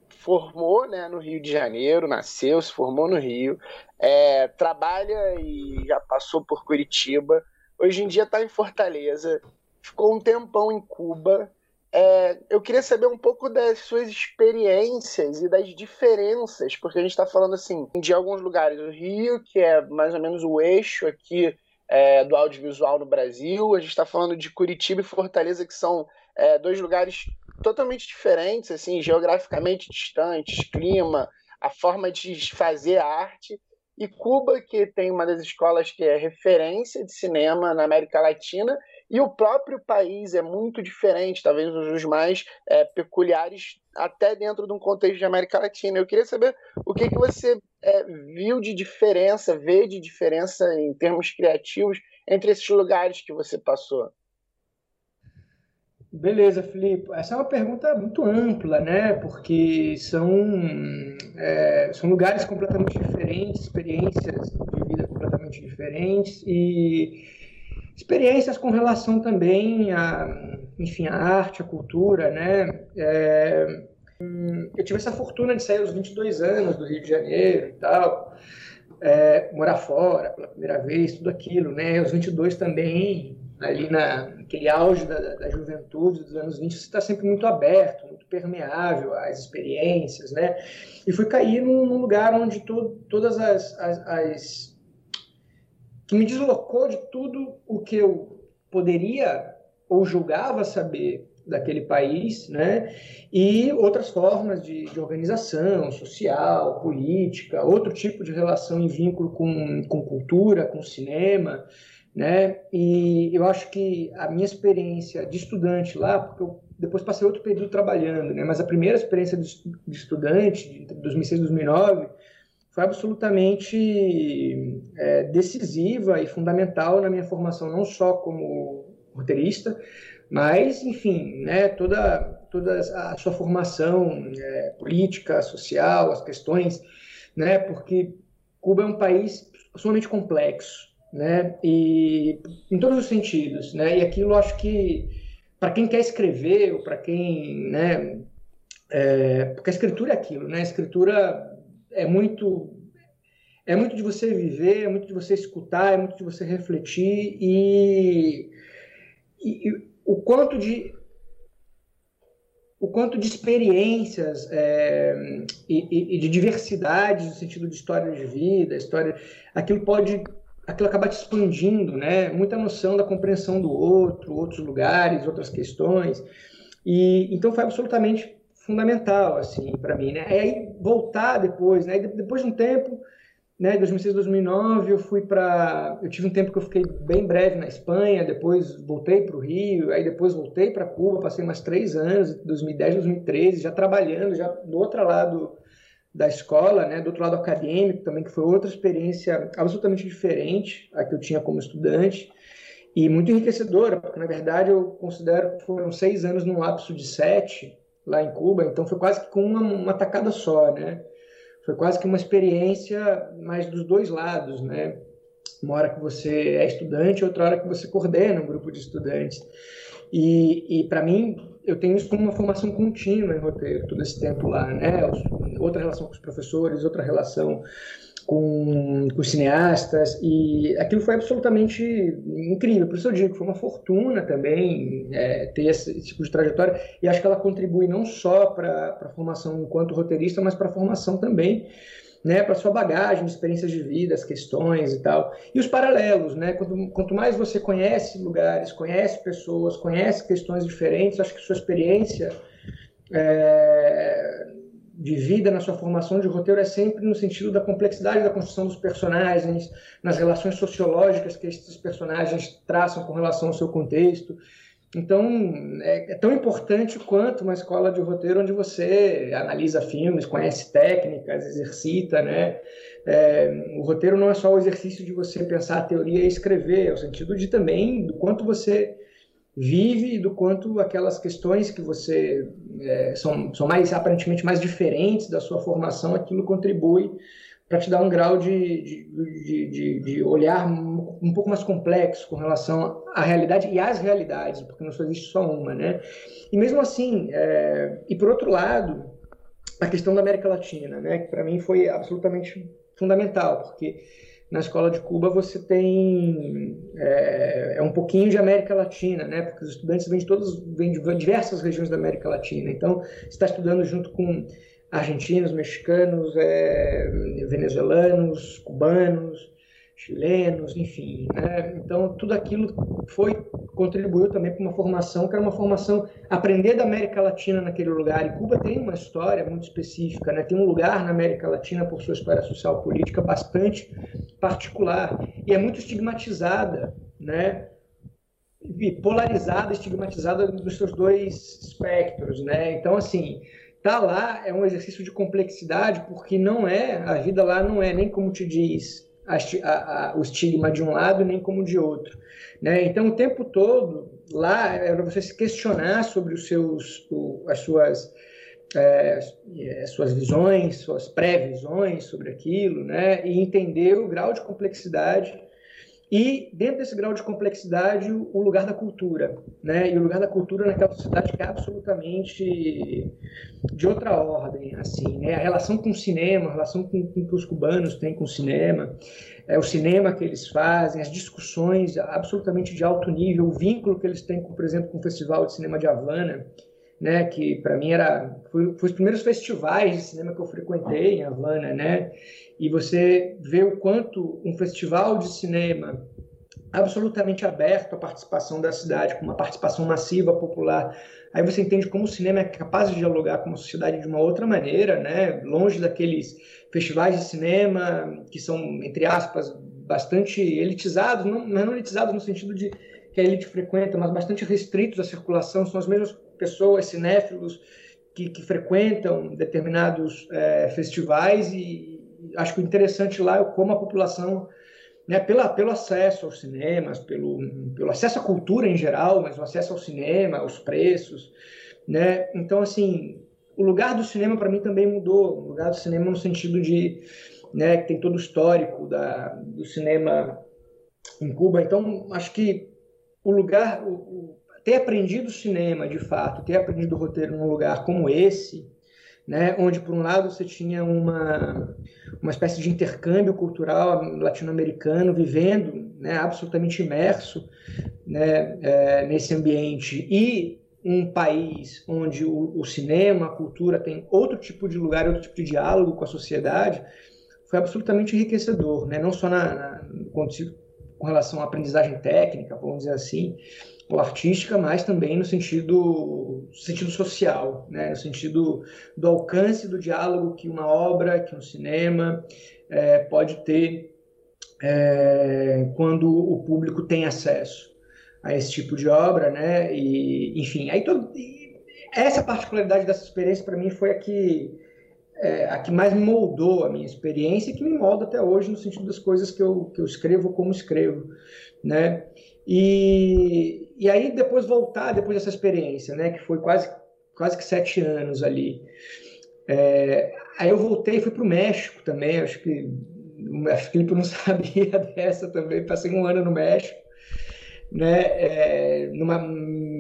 formou né, no Rio de Janeiro, nasceu, se formou no Rio, é, trabalha e já passou por Curitiba. Hoje em dia está em Fortaleza, ficou um tempão em Cuba. É, eu queria saber um pouco das suas experiências e das diferenças, porque a gente está falando assim de alguns lugares do Rio, que é mais ou menos o eixo aqui é, do audiovisual no Brasil. A gente está falando de Curitiba e Fortaleza, que são é, dois lugares totalmente diferentes, assim, geograficamente distantes, clima, a forma de fazer a arte. E Cuba, que tem uma das escolas que é referência de cinema na América Latina, e o próprio país é muito diferente, talvez um dos mais é, peculiares, até dentro de um contexto de América Latina. Eu queria saber o que, que você é, viu de diferença, vê de diferença em termos criativos entre esses lugares que você passou. Beleza, Felipe. Essa é uma pergunta muito ampla, né? Porque são, é, são lugares completamente diferentes, experiências de vida completamente diferentes e experiências com relação também a, enfim, a arte, a cultura, né? É, eu tive essa fortuna de sair aos 22 anos do Rio de Janeiro e tal, é, morar fora pela primeira vez, tudo aquilo, né? Aos 22 também ali na, naquele auge da, da juventude dos anos 20, você está sempre muito aberto, muito permeável às experiências, né? E fui cair num, num lugar onde to, todas as, as, as, que me deslocou de tudo o que eu poderia ou julgava saber daquele país, né? E outras formas de, de, organização social, política, outro tipo de relação e vínculo com, com cultura, com cinema, né? E eu acho que a minha experiência de estudante lá, porque eu depois passei outro período trabalhando, né? Mas a primeira experiência de, de estudante, de 2006 e 2009, foi absolutamente é, decisiva e fundamental na minha formação, não só como roteirista, mas, enfim, né, toda, toda a sua formação é, política, social, as questões, né, porque Cuba é um país sumamente complexo, né? E em todos os sentidos, né? E aquilo acho que para quem quer escrever ou para quem, né? É, porque a escritura é aquilo, né? A escritura é muito é muito de você viver, é muito de você escutar, é muito de você refletir e, e, e o quanto de o quanto de experiências é, e, e, de diversidade no sentido de história de vida, história, aquilo pode aquilo acaba te expandindo, né? Muita noção da compreensão do outro, outros lugares, outras questões. E então foi absolutamente fundamental assim para mim, né? E aí voltar depois, né? Depois de um tempo, né, 2006, 2009, eu fui para, eu tive um tempo que eu fiquei bem breve na Espanha, depois voltei para o Rio, aí depois voltei para Cuba, passei mais três anos, 2010, 2013, já trabalhando, já do outro lado da escola, né, do outro lado acadêmico também, que foi outra experiência absolutamente diferente a que eu tinha como estudante e muito enriquecedora, porque na verdade eu considero que foram seis anos num lapso de sete lá em Cuba, então foi quase que com uma, uma tacada só, né? Foi quase que uma experiência mais dos dois lados, né? Uma hora que você é estudante, outra hora que você coordena um grupo de estudantes. E, e para mim, eu tenho isso como uma formação contínua em roteiro, todo esse tempo lá, né? Outra relação com os professores, outra relação com, com cineastas, e aquilo foi absolutamente incrível. Por isso eu digo que foi uma fortuna também é, ter esse, esse, tipo de trajetória, e acho que ela contribui não só para a formação enquanto roteirista, mas para a formação também né, para sua bagagem, experiências de vida, as questões e tal. E os paralelos, né? Quanto, quanto mais você conhece lugares, conhece pessoas, conhece questões diferentes, acho que sua experiência é, de vida na sua formação de roteiro é sempre no sentido da complexidade da construção dos personagens, nas relações sociológicas que esses personagens traçam com relação ao seu contexto. Então, é, é, tão importante quanto uma escola de roteiro onde você analisa filmes, conhece técnicas, exercita, né? É, o roteiro não é só o exercício de você pensar a teoria e escrever, é o sentido de também do quanto você vive e do quanto aquelas questões que você é, são, são mais aparentemente mais diferentes da sua formação, aquilo contribui para te dar um grau de, de, de, de, olhar um pouco mais complexo com relação à realidade e às realidades, porque não só existe só uma, né? E mesmo assim, é, e por outro lado, a questão da América Latina, né? Que para mim foi absolutamente fundamental, porque na escola de Cuba você tem é, é, um pouquinho de América Latina, né? Porque os estudantes vêm de todas, vêm de diversas regiões da América Latina. Então, você está estudando junto com argentinos, mexicanos, é, venezuelanos, cubanos, chilenos, enfim. Né? Então, tudo aquilo foi contribuiu também para uma formação que era uma formação aprender da América Latina naquele lugar. E Cuba tem uma história muito específica, né? tem um lugar na América Latina por sua história social política bastante particular e é muito estigmatizada, né? E polarizada, estigmatizada nos seus dois espectros, né? Então, assim, tá lá é um exercício de complexidade porque não é a vida lá não é nem como te diz a, a, o estigma de um lado nem como de outro. Né? Então, o tempo todo, lá, é você se questionar sobre os seus, o, as suas, é, suas visões, suas pré-visões sobre aquilo, né? e entender o grau de complexidade e, dentro desse grau de complexidade, o lugar da cultura. Né? E o lugar da cultura naquela sociedade que é absolutamente de outra ordem. assim né? A relação com o cinema, a relação com, com que os cubanos têm com o cinema, é, o cinema que eles fazem, as discussões absolutamente de alto nível, o vínculo que eles têm, com, por exemplo, com o Festival de Cinema de Havana, né, que para mim era foi, foi, os primeiros festivais de cinema que eu frequentei em Havana, né? E você vê o quanto um festival de cinema absolutamente aberto à participação da cidade, com uma participação massiva popular. Aí você entende como o cinema é capaz de dialogar com a sociedade de uma outra maneira, né? Longe daqueles festivais de cinema que são entre aspas bastante elitizados, não, não elitizados no sentido de que a elite frequenta, mas bastante restritos à circulação, são as mesmas pessoas, cinéfilos, que, que frequentam determinados é, festivais e acho que o interessante lá é como a população, né, pela, pelo acesso aos cinemas, pelo, pelo acesso à cultura em geral, mas o acesso ao cinema, aos preços, né? Então, assim, o lugar do cinema para mim também mudou. O lugar do cinema no sentido de, né, que tem todo o histórico da, do cinema em Cuba. Então, acho que o lugar, o, o, ter aprendido cinema de fato, ter aprendido roteiro num lugar como esse, né, onde por um lado você tinha uma, uma espécie de intercâmbio cultural latino-americano vivendo né, absolutamente imerso né, é, nesse ambiente e um país onde o, o, cinema, a cultura tem outro tipo de lugar, outro tipo de diálogo com a sociedade, foi absolutamente enriquecedor, né? não só na, na com relação à aprendizagem técnica, vamos dizer assim, ou artística, mas também no sentido, sentido social, né? no sentido do alcance do diálogo que uma obra, que um cinema é, pode ter é, quando o público tem acesso a esse tipo de obra, né? E, enfim, aí todo, essa particularidade dessa experiência para mim foi a que é, a que mais moldou a minha experiência e que me molda até hoje no sentido das coisas que eu, que eu escrevo como escrevo, né? E, e aí depois voltar, depois dessa experiência, né, que foi quase, quase que sete anos ali, é, aí eu voltei e fui para o México também, acho que o Felipe não sabia dessa também, passei um ano no México, né, é, numa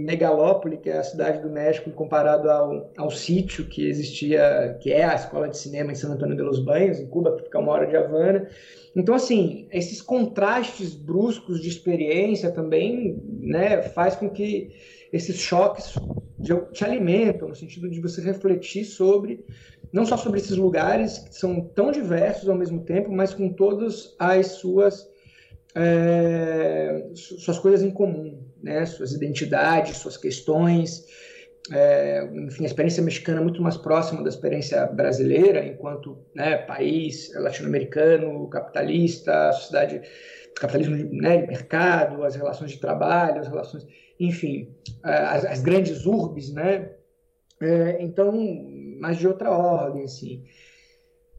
megalópole, que é a cidade do México, comparado ao, ao sítio que existia, que é a escola de cinema em San Antônio de los Banhos, em Cuba, que fica uma hora de Havana. Então, assim, esses contrastes bruscos de experiência também né, faz com que esses choques te alimentam, no sentido de você refletir sobre, não só sobre esses lugares que são tão diversos ao mesmo tempo, mas com todas as suas é, suas coisas em comum, né? suas identidades, suas questões. É, enfim, a experiência mexicana é muito mais próxima da experiência brasileira, enquanto né, país latino-americano, capitalista, sociedade, capitalismo né, de mercado, as relações de trabalho, as relações, enfim, as, as grandes urbes, né? É, então, mas de outra ordem, assim.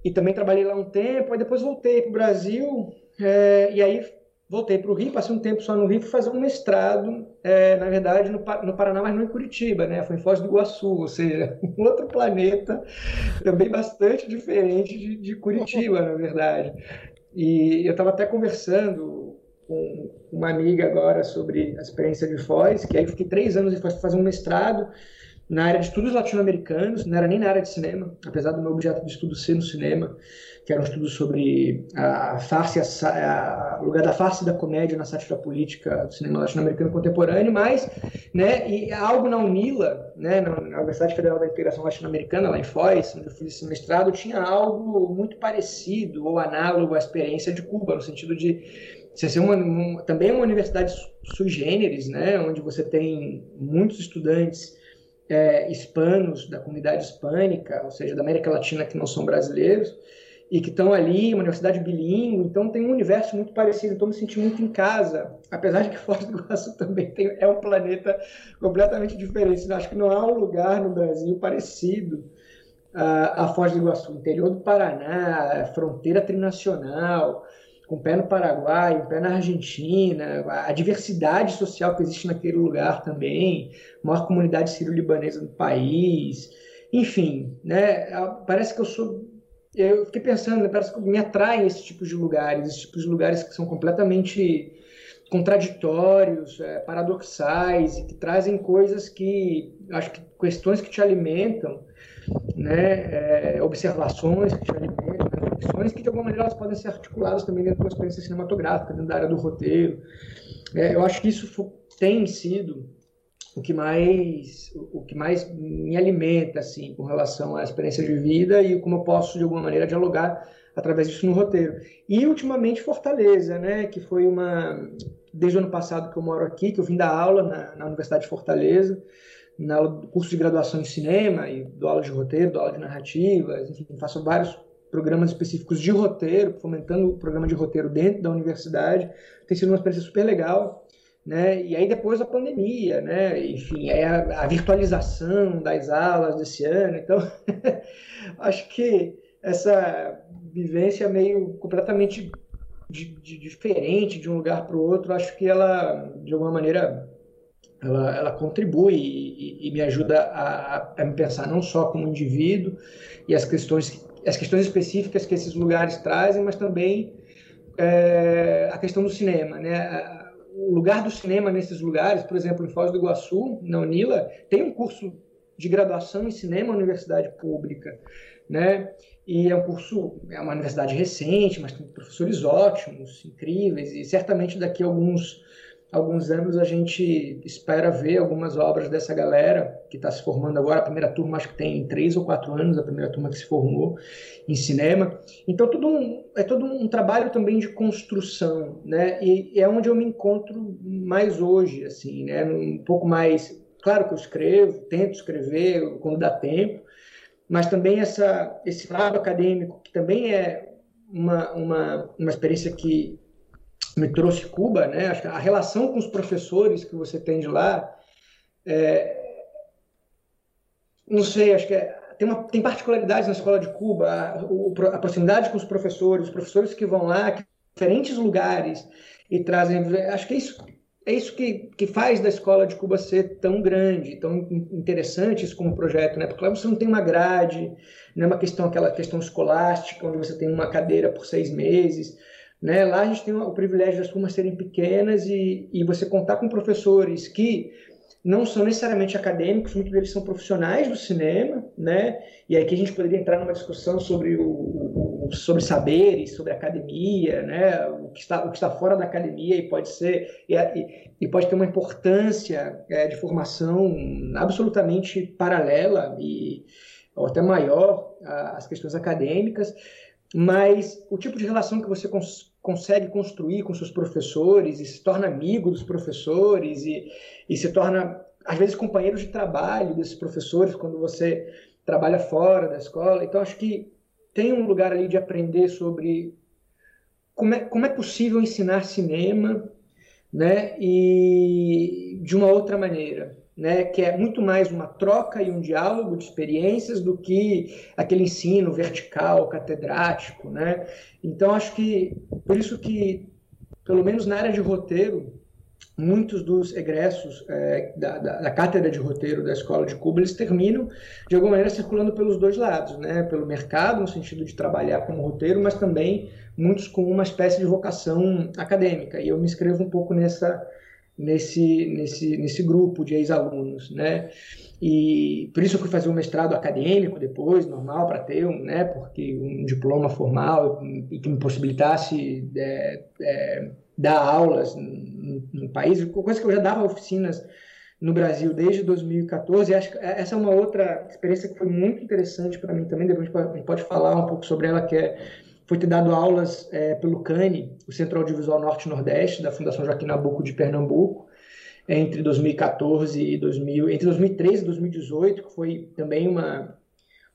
E também trabalhei lá um tempo, aí depois voltei para o Brasil, é, e aí voltei para o Rio, passei um tempo só no Rio, fui fazer um mestrado, é, na verdade, no, no, Paraná, mas não em Curitiba, né? Foi em Foz do Iguaçu, ou seja, um outro planeta, também bastante diferente de, de Curitiba, na verdade. E eu estava até conversando com uma amiga agora sobre a experiência de Foz, que aí fiquei três anos em Foz fazer um mestrado, na área de estudos latino-americanos, não era nem na área de cinema, apesar do meu objeto de estudo ser no cinema, que era um estudo sobre a farsa, a, o lugar da farsa e da comédia na sátira política do cinema latino-americano contemporâneo, mas né, e algo na UNILA, né, na Universidade Federal da Integração Latino-Americana, lá em Foz, onde eu fiz esse mestrado, tinha algo muito parecido ou análogo à experiência de Cuba, no sentido de ser uma, uma, também uma universidade sui generis, né, onde você tem muitos estudantes é, hispanos da comunidade hispânica, ou seja, da América Latina que não são brasileiros, e que estão ali, uma universidade bilíngue, então tem um universo muito parecido, então me senti muito em casa, apesar de que Foz do Iguaçu também tem, é um planeta completamente diferente, acho que não há um lugar no Brasil parecido a, a Foz do Iguaçu, interior do Paraná, fronteira trinacional, com pé no Paraguai, um pé na Argentina, a diversidade social que existe naquele lugar também, maior comunidade sírio-libanesa do país, enfim, né? Parece que eu sou eu fiquei pensando, né, parece que me atraem esse tipo de lugares, esses tipos de lugares que são completamente contraditórios, é, paradoxais e que trazem coisas que acho que questões que te alimentam, né, é, observações que te alimentam, reflexões que de alguma maneira elas podem ser articuladas também dentro de uma experiência cinematográfica, dentro da área do roteiro. É, eu acho que isso tem sido o que mais o que mais me alimenta assim com relação à experiência de vida e como eu posso de alguma maneira dialogar através disso no roteiro e ultimamente Fortaleza né que foi uma desde o ano passado que eu moro aqui que eu vim dar aula na, na Universidade de Fortaleza na curso de graduação em cinema e dou aula de roteiro dou aula de narrativas enfim faço vários programas específicos de roteiro fomentando o programa de roteiro dentro da universidade tem sido uma experiência super legal né? E aí depois a pandemia, né? Enfim, é a, a virtualização das aulas desse ano. Então, acho que essa vivência meio completamente de, de, diferente de um lugar para o outro, acho que ela, de alguma maneira, ela, ela contribui e, e, me ajuda a, a, me pensar não só como indivíduo e as questões, as questões específicas que esses lugares trazem, mas também é, a questão do cinema, né? o lugar do cinema nesses lugares, por exemplo, em Foz do Iguaçu, na Unila, tem um curso de graduação em cinema na universidade pública, né? E é um curso, é uma universidade recente, mas tem professores ótimos, incríveis, e certamente daqui a alguns alguns anos a gente espera ver algumas obras dessa galera que está se formando agora. A primeira turma acho que tem três ou quatro anos, a primeira turma que se formou em cinema. Então todo um, é todo um trabalho também de construção, né? E é onde eu me encontro mais hoje, assim, né? Um pouco mais, claro que eu escrevo, tento escrever quando dá tempo, mas também essa esse lado acadêmico que também é uma, uma, uma experiência que me trouxe Cuba, né? A relação com os professores que você tem de lá, é... não sei, acho que é... tem, uma, tem particularidades na escola de Cuba, a, o, a proximidade com os professores, os professores que vão lá, que diferentes lugares e trazem, acho que é isso é isso que, que faz da escola de Cuba ser tão grande, tão interessante isso como projeto, né? Porque lá você não tem uma grade, não é uma questão aquela questão escolástica onde você tem uma cadeira por seis meses. Né? Lá a gente tem o privilégio das turmas serem pequenas e, e você contar com professores que não são necessariamente acadêmicos, muitos deles são profissionais do cinema, né? E aqui a gente poderia entrar numa discussão sobre o, sobre saberes, sobre academia, né? O que está o que está fora da academia e pode ser e, e pode ter uma importância é, de formação absolutamente paralela e ou até maior às questões acadêmicas, mas o tipo de relação que você consegue construir com seus professores e se torna amigo dos professores e, e se torna, às vezes, companheiro de trabalho desses professores quando você trabalha fora da escola. Então, acho que tem um lugar ali de aprender sobre como é, como é possível ensinar cinema né, e de uma outra maneira né, que é muito mais uma troca e um diálogo de experiências do que aquele ensino vertical, catedrático, né? Então acho que por isso que, pelo menos na área de roteiro, muitos dos egressos é, da, da, da, cátedra de roteiro da escola de Cuba eles terminam de alguma maneira circulando pelos dois lados, né? Pelo mercado no sentido de trabalhar como roteiro, mas também muitos com uma espécie de vocação acadêmica. E eu me inscrevo um pouco nessa nesse, nesse, nesse grupo de ex-alunos, né? E por isso eu fui fazer um mestrado acadêmico depois, normal, para ter um, né, porque um diploma formal e que me possibilitasse é, é, dar aulas no, no, país, coisa que eu já dava oficinas no Brasil desde 2014. E acho que essa é uma outra experiência que foi muito interessante para mim também. Depois a gente pode falar um pouco sobre ela, que é foi ter dado aulas é, pelo CANE, o Centro Audiovisual Norte Nordeste, da Fundação Joaquim Nabuco de Pernambuco, entre 2014 e 2000, entre 2013 e 2018, que foi também uma,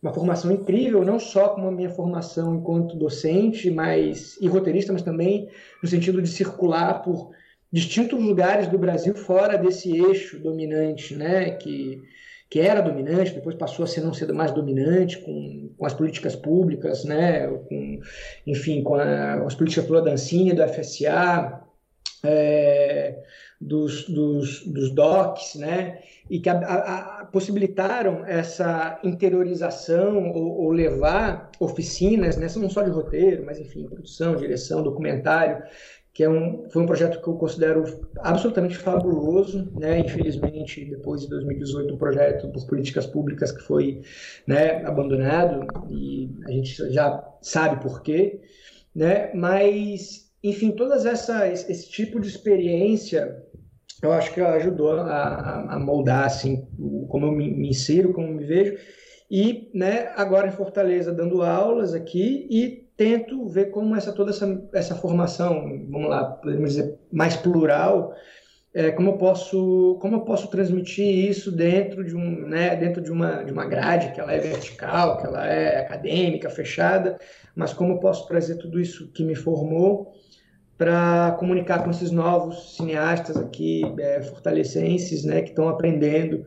uma formação incrível, não só como a minha formação enquanto docente mas, e roteirista, mas também no sentido de circular por distintos lugares do Brasil fora desse eixo dominante, né, que, que era dominante, depois passou a ser não ser mais dominante com, com as políticas públicas, né, com, enfim, com, a, as políticas pela dancinha, do FSA, é, dos, dos, dos DOCs, né, e que a, a possibilitaram essa interiorização ou, ou, levar oficinas, né, não só de roteiro, mas enfim, produção, direção, documentário, que é um, foi um projeto que eu considero absolutamente fabuloso, né? Infelizmente, depois de 2018, um projeto por políticas públicas que foi né, abandonado e a gente já sabe por quê, né? Mas, enfim, todas essa esse tipo de experiência eu acho que ajudou a, a moldar assim como eu me, me insiro, como me vejo e, né? Agora em Fortaleza dando aulas aqui e tento ver como essa toda essa, essa formação, vamos lá, podemos dizer, mais plural, é, como eu posso como eu posso transmitir isso dentro de um né, dentro de uma de uma grade que ela é vertical que ela é acadêmica fechada mas como eu posso trazer tudo isso que me formou para comunicar com esses novos cineastas aqui é, fortalecenses né que estão aprendendo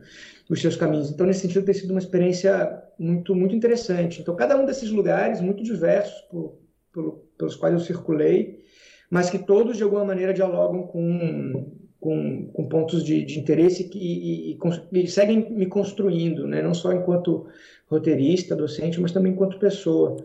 os seus caminhos. Então nesse sentido tem sido uma experiência muito, muito interessante. Então, cada um desses lugares, muito diversos por, por, pelos quais eu circulei, mas que todos, de alguma maneira, dialogam com, com, com pontos de, de interesse que, e, e, e, seguem me construindo, né? não só enquanto roteirista, docente, mas também enquanto pessoa.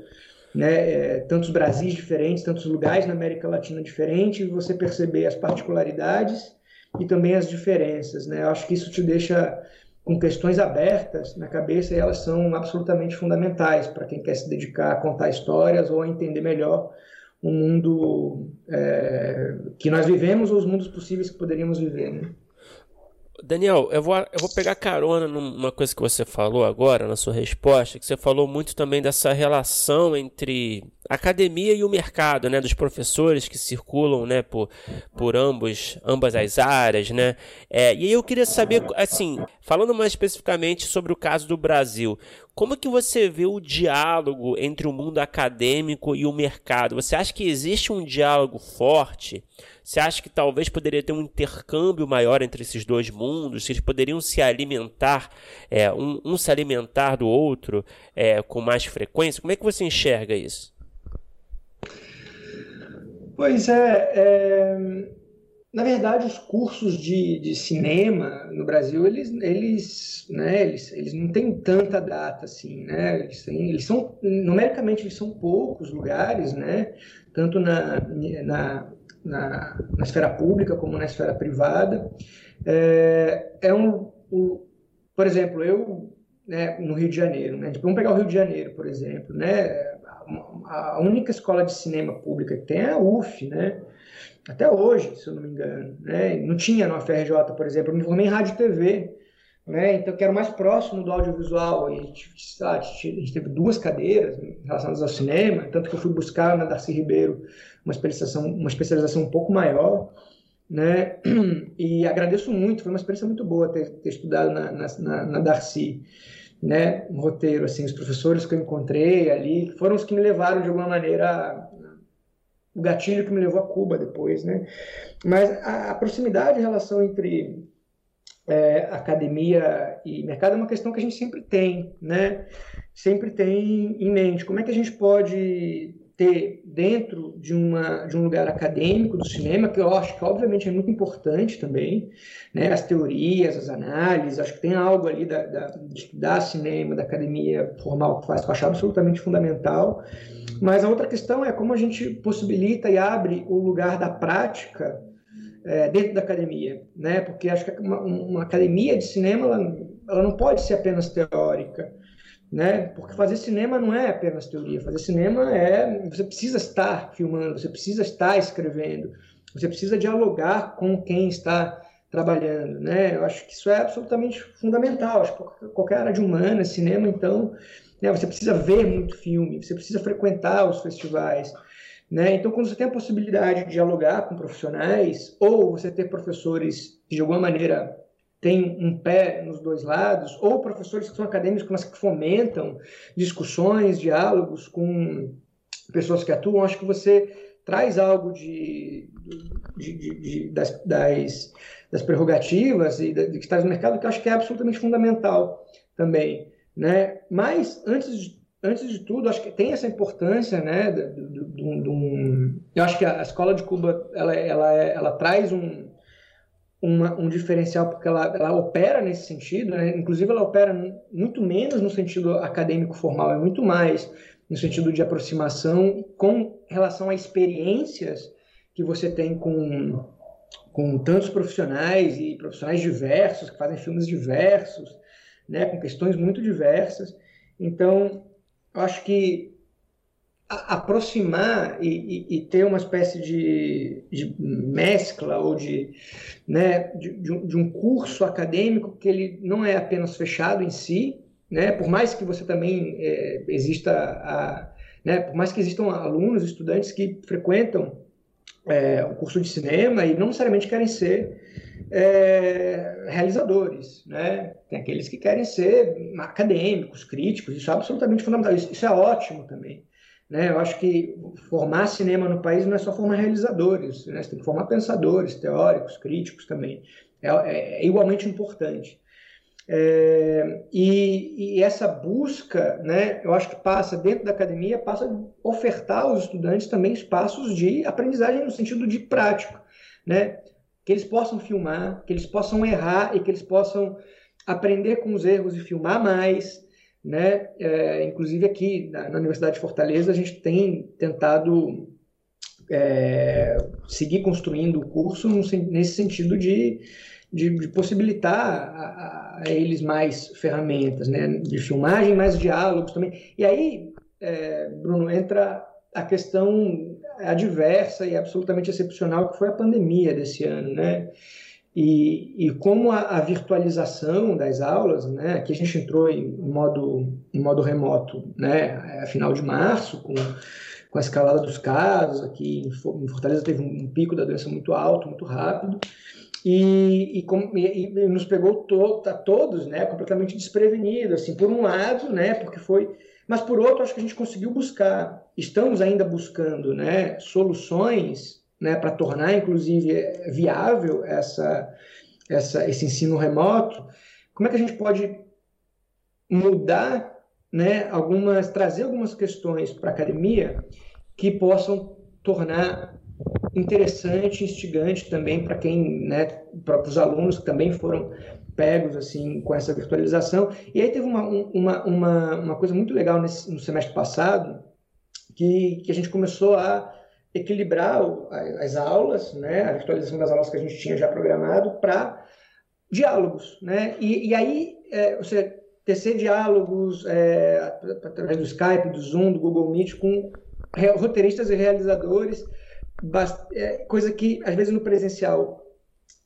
Né? É, tantos Brasis diferentes, tantos lugares na América Latina diferentes, você perceber as particularidades e também as diferenças. Né? Eu acho que isso te deixa com questões abertas na cabeça e elas são absolutamente fundamentais para quem quer se dedicar a contar histórias ou a entender melhor o mundo é, que nós vivemos ou os mundos possíveis que poderíamos viver. Né? Daniel, eu vou, eu vou pegar carona numa coisa que você falou agora, na sua resposta, que você falou muito também dessa relação entre academia e o mercado, né, dos professores que circulam, né, por, por ambos, ambas as áreas, né, é, e aí eu queria saber, assim, falando mais especificamente sobre o caso do Brasil, como que você vê o diálogo entre o mundo acadêmico e o mercado? Você acha que existe um diálogo forte? Você acha que talvez poderia ter um intercâmbio maior entre esses dois mundos? Que eles poderiam se alimentar, é, um, um, se alimentar do outro é, com mais frequência? Como é que você enxerga isso? Pois é, é, na verdade os cursos de, de cinema no Brasil eles, eles, né, eles, eles não têm tanta data assim, né? Eles, têm, eles são numericamente eles são poucos lugares, né? Tanto na, na na, na esfera pública como na esfera privada. É, é um, por exemplo, eu né, no Rio de Janeiro, né, vamos pegar o Rio de Janeiro, por exemplo, né, a única escola de cinema pública que tem é a UF, né, até hoje, se eu não me engano, né, não tinha no FRJ, por exemplo, eu me formei em rádio e TV, né, então que era mais próximo do audiovisual, a gente, a gente teve duas cadeiras relacionadas ao cinema, tanto que eu fui buscar na Darcy Ribeiro uma especialização, uma especialização um pouco maior, né? E agradeço muito, foi uma experiência muito boa ter, ter estudado na, na, na Darcy, né? Um roteiro, assim, os professores que eu encontrei ali foram os que me levaram de alguma maneira o gatilho que me levou a Cuba depois, né? Mas a, a proximidade, a relação entre é, academia e mercado é uma questão que a gente sempre tem, né? Sempre tem em mente. Como é que a gente pode ter dentro de, uma, de um lugar acadêmico do cinema, que eu acho que obviamente é muito importante também, né? as teorias, as análises, acho que tem algo ali da, da, de estudar cinema, da academia formal que faz, que eu acho absolutamente fundamental, mas a outra questão é como a gente possibilita e abre o lugar da prática é, dentro da academia, né? Porque acho que uma, uma academia de cinema ela, ela não pode ser apenas teórica, né? Porque fazer cinema não é apenas teoria. Fazer cinema é você precisa estar filmando, você precisa estar escrevendo, você precisa dialogar com quem está trabalhando, né? Eu acho que isso é absolutamente fundamental. Acho que qualquer área de humana, cinema, então, né? Você precisa ver muito filme, você precisa frequentar os festivais, né? Então, quando você tem a possibilidade de dialogar com profissionais ou você ter professores que de alguma maneira têm um pé nos dois lados, ou professores que são acadêmicos, mas que fomentam discussões, diálogos com pessoas que atuam, acho que você traz algo de, de, de, de das, das, das, prerrogativas e de, que está no mercado que eu acho que é absolutamente fundamental também. Né? Mas, antes de, antes de tudo, acho que tem essa importância né, do, eu acho que a escola de Cuba ela, ela, ela traz um, uma, um diferencial porque ela, ela opera nesse sentido, né? inclusive ela opera muito menos no sentido acadêmico formal, é muito mais no sentido de aproximação com relação a experiências que você tem com, com tantos profissionais e profissionais diversos, que fazem filmes diversos, né, com questões muito diversas. Então, eu acho que aproximar e, e, e, ter uma espécie de, de mescla ou de, né, de, de, um, curso acadêmico que ele não é apenas fechado em si, né, por mais que você também é, exista, a, né, por mais que existam alunos, estudantes que frequentam é, o curso de cinema e não necessariamente querem ser é, realizadores, né? Tem aqueles que querem ser acadêmicos, críticos, isso é absolutamente fundamental, isso, isso é ótimo também. Né? Eu acho que formar cinema no país não é só formar realizadores, né? você tem que formar pensadores, teóricos, críticos também. É, é, é igualmente importante. É, e, e, essa busca, né, eu acho que passa dentro da academia, passa a ofertar aos estudantes também espaços de aprendizagem no sentido de prático, né, que eles possam filmar, que eles possam errar e que eles possam aprender com os erros e filmar mais, né? É, inclusive aqui na, na, Universidade de Fortaleza a gente tem tentado é, seguir construindo o curso nesse sentido de de, de possibilitar a, a, eles mais ferramentas, né? De filmagem, mais diálogos também. E aí, é, Bruno, entra a questão adversa e absolutamente excepcional que foi a pandemia desse ano, né? E, e como a, a, virtualização das aulas, né? Aqui a gente entrou em modo, em modo remoto, né? A final de março, com, com a escalada dos casos, aqui em Fortaleza teve um pico da doença muito alto, muito rápido e, e, e, nos pegou to, a todos, né, completamente desprevenido, assim, por um lado, né, porque foi, mas por outro, acho que a gente conseguiu buscar, estamos ainda buscando, né, soluções, né, para tornar, inclusive, viável essa, essa, esse ensino remoto. Como é que a gente pode mudar, né, algumas, trazer algumas questões para a academia que possam tornar interessante, instigante também para quem, né, para os alunos que também foram pegos assim com essa virtualização. E aí teve uma, uma, uma, uma coisa muito legal nesse, no semestre passado, que, que a gente começou a equilibrar as aulas, né, a virtualização das aulas que a gente tinha já programado para diálogos, né? E, e aí é, você tecer diálogos é, através do Skype, do Zoom, do Google Meet com roteiristas e realizadores é, coisa que às vezes no presencial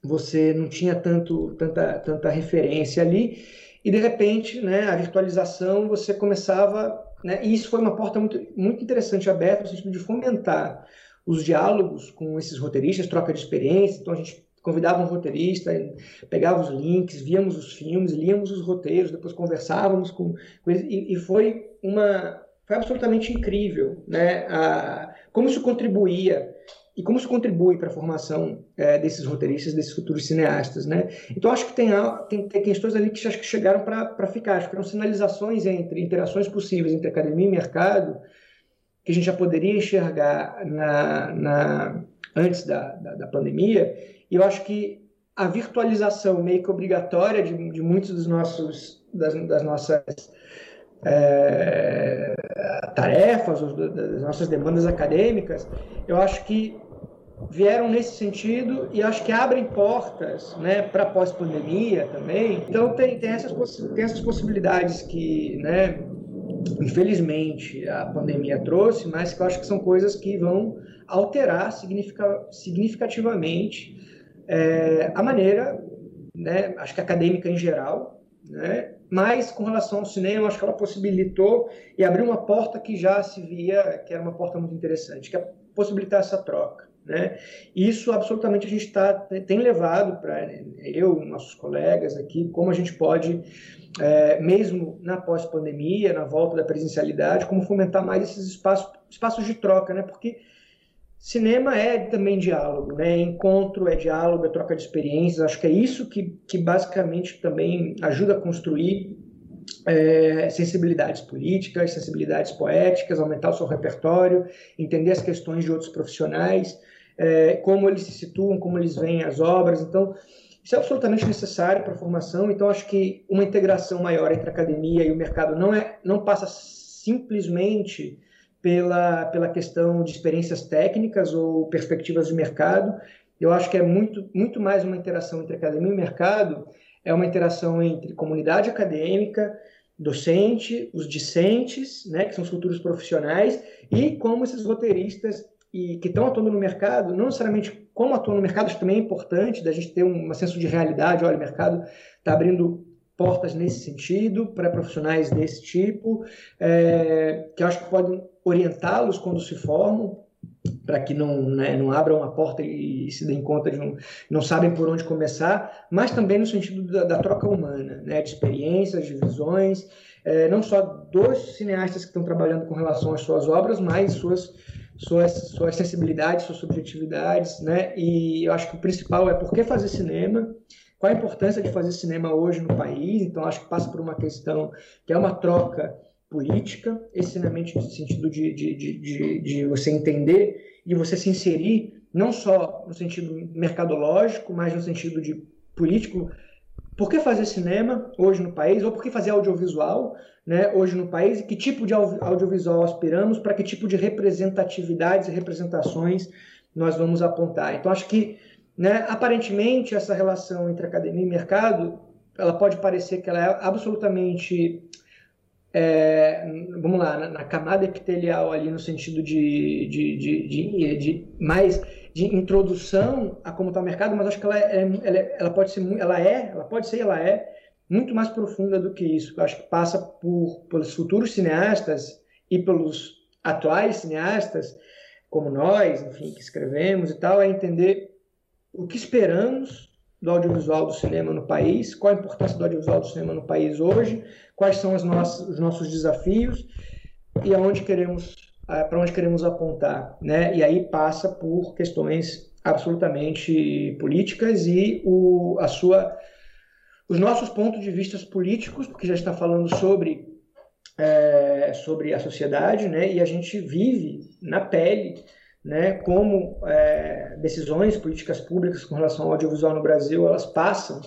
você não tinha tanto, tanta, tanta referência ali, e de repente, né, a virtualização você começava, né, e isso foi uma porta muito, muito interessante aberta no sentido de fomentar os diálogos com esses roteiristas, troca de experiência, então a gente convidava um roteirista, pegava os links, víamos os filmes, líamos os roteiros, depois conversávamos com, com eles, e, e foi uma foi absolutamente incrível, né? A, como isso contribuía e como isso contribui para a formação é, desses roteiristas, desses futuros cineastas, né? Então acho que tem, tem, tem questões ali que acho que chegaram para ficar, acho que eram sinalizações entre interações possíveis entre academia e mercado que a gente já poderia enxergar na, na antes da, da, da pandemia. E eu acho que a virtualização meio que obrigatória de, de muitos dos nossos das, das nossas é, tarefas, das nossas demandas acadêmicas, eu acho que vieram nesse sentido e acho que abrem portas né, para pós-pandemia também. Então, tem, tem, essas, tem essas possibilidades que, né, infelizmente, a pandemia trouxe, mas que eu acho que são coisas que vão alterar significativamente é, a maneira, né, acho que acadêmica em geral, né, mas com relação ao cinema, acho que ela possibilitou e abriu uma porta que já se via que era uma porta muito interessante, que é possibilitar essa troca. Né? Isso absolutamente a gente tá, tem levado para eu, nossos colegas aqui, como a gente pode, é, mesmo na pós-pandemia, na volta da presencialidade, como fomentar mais esses espaços, espaços de troca, né? porque cinema é também diálogo, né? encontro é diálogo, é troca de experiências, acho que é isso que, que basicamente também ajuda a construir é, sensibilidades políticas, sensibilidades poéticas, aumentar o seu repertório, entender as questões de outros profissionais, é, como eles se situam, como eles veem as obras. Então, isso é absolutamente necessário para a formação. Então, acho que uma integração maior entre a academia e o mercado não, é, não passa simplesmente pela, pela questão de experiências técnicas ou perspectivas de mercado. Eu acho que é muito, muito mais uma interação entre academia e mercado, é uma interação entre comunidade acadêmica, docente, os discentes, né, que são os futuros profissionais, e como esses roteiristas e que estão atuando no mercado, não necessariamente como atuam no mercado, que também é importante da gente ter um senso de realidade, olha, o mercado está abrindo portas nesse sentido para profissionais desse tipo, é, que acho que podem orientá-los quando se formam, para que não, né, não abram uma porta e, e, se deem conta de um, não sabem por onde começar, mas também no sentido da, da troca humana, né, de experiências, de visões, é, não só dos cineastas que estão trabalhando com relação às suas obras, mas suas suas, suas sensibilidades, suas subjetividades, né? E eu acho que o principal é por que fazer cinema, qual a importância de fazer cinema hoje no país. Então, acho que passa por uma questão que é uma troca política, essencialmente no sentido de, de, de, de, você entender e você se inserir, não só no sentido mercadológico, mas no sentido de político. Por que fazer cinema hoje no país? Ou por que fazer audiovisual? né, hoje no país e que tipo de audiovisual aspiramos, para que tipo de representatividades e representações nós vamos apontar. Então, acho que, né, aparentemente, essa relação entre academia e mercado, ela pode parecer que ela é absolutamente, é, vamos lá, na, na, camada epitelial ali, no sentido de, de, de, de, de mais de introdução a como está o mercado, mas acho que ela, é, ela, é, ela pode ser, ela é, ela pode ser, ela é muito mais profunda do que isso. Eu acho que passa por pelos futuros cineastas e pelos atuais cineastas, como nós, enfim, que escrevemos e tal, é entender o que esperamos do audiovisual do cinema no país, qual a importância do audiovisual do cinema no país hoje, quais são as nossas, os nossos desafios e aonde queremos eh, para onde queremos apontar, né? E aí passa por questões absolutamente políticas e o, a sua os nossos pontos de vista políticos, porque já está falando sobre, é, sobre a sociedade, né? e a gente vive na pele né, como é, decisões políticas públicas com relação ao audiovisual no Brasil, elas passam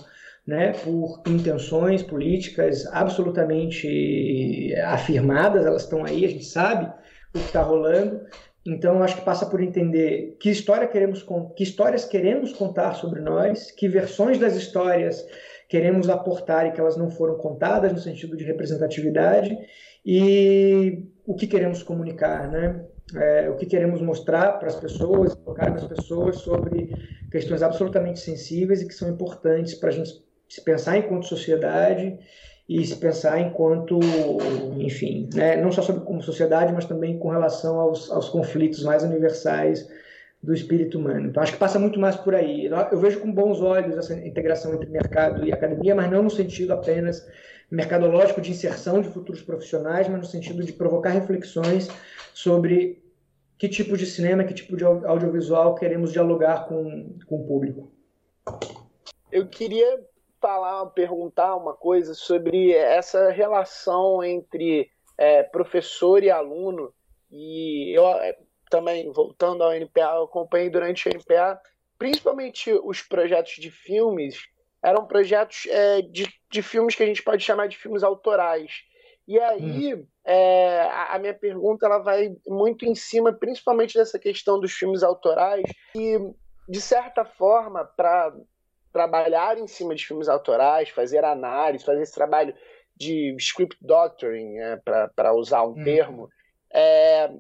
né, por intenções políticas absolutamente afirmadas, elas estão aí, a gente sabe o que está rolando. Então, acho que passa por entender que história queremos que histórias queremos contar sobre nós, que versões das histórias queremos aportar e que elas não foram contadas no sentido de representatividade e o que queremos comunicar, né? É, o que queremos mostrar para as pessoas, colocar para as pessoas sobre questões absolutamente sensíveis e que são importantes para a gente se pensar enquanto sociedade e se pensar enquanto, enfim, né? não só sobre como sociedade, mas também com relação aos, aos conflitos mais universais do espírito humano. Então, acho que passa muito mais por aí. Eu vejo com bons olhos essa integração entre mercado e academia, mas não no sentido apenas mercadológico de inserção de futuros profissionais, mas no sentido de provocar reflexões sobre que tipo de cinema, que tipo de audiovisual queremos dialogar com, com o público. Eu queria falar, perguntar uma coisa sobre essa relação entre é, professor e aluno. E eu, também, voltando ao NPA, eu acompanhei durante o NPA, principalmente os projetos de filmes, eram projetos é, de, de filmes que a gente pode chamar de filmes autorais. E aí, hum. É, a, minha pergunta ela vai muito em cima, principalmente dessa questão dos filmes autorais, e de certa forma, para trabalhar em cima de filmes autorais, fazer análise, fazer esse trabalho de script doctoring, né, para usar um hum. termo, é,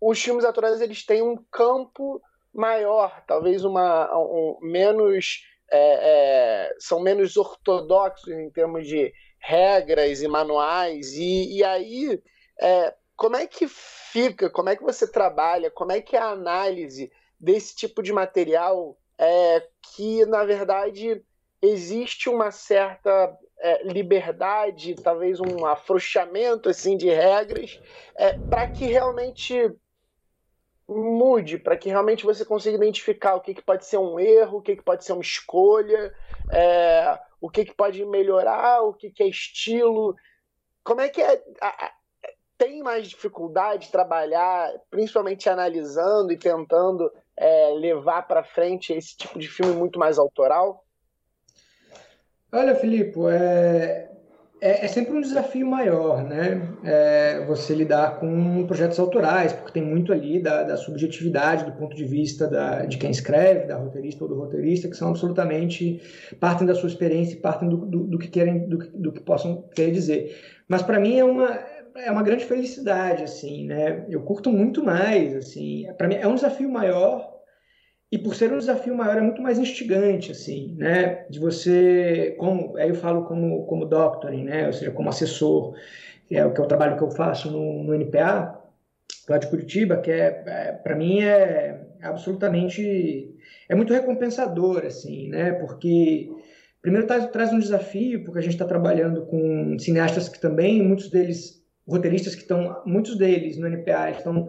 os filmes autorais eles têm um campo maior, talvez uma um, menos é, é, são menos ortodoxos em termos de regras e manuais e, e aí é, como é que fica, como é que você trabalha, como é que é a análise desse tipo de material é, que na verdade existe uma certa é, liberdade, talvez um afrouxamento assim de regras, é, para que realmente mude, para que realmente você consiga identificar o que, que pode ser um erro, o que, que pode ser uma escolha, é, o que, que pode melhorar, o que, que é estilo. Como é que é? Tem mais dificuldade de trabalhar, principalmente analisando e tentando é, levar para frente esse tipo de filme muito mais autoral? Olha, Filipe, é, é, é, sempre um desafio maior, né? É, você lidar com projetos autorais, porque tem muito ali da, da subjetividade do ponto de vista da, de quem escreve, da roteirista ou do roteirista, que são absolutamente partem da sua experiência e partem do, do, do que querem, do, do, que possam querer dizer. Mas para mim é uma é uma grande felicidade, assim, né? Eu curto muito mais, assim. Para mim é um desafio maior e por ser um desafio maior, é muito mais instigante, assim, né? De você, como, aí eu falo como, como doctoring, né? Ou seja, como assessor, que é o que é o trabalho que eu faço no, no NPA, lá de Curitiba, que é, é para mim é absolutamente, é muito recompensador, assim, né? Porque primeiro traz, traz um desafio, porque a gente está trabalhando com cineastas que também, muitos deles, roteiristas que estão, muitos deles no NPA estão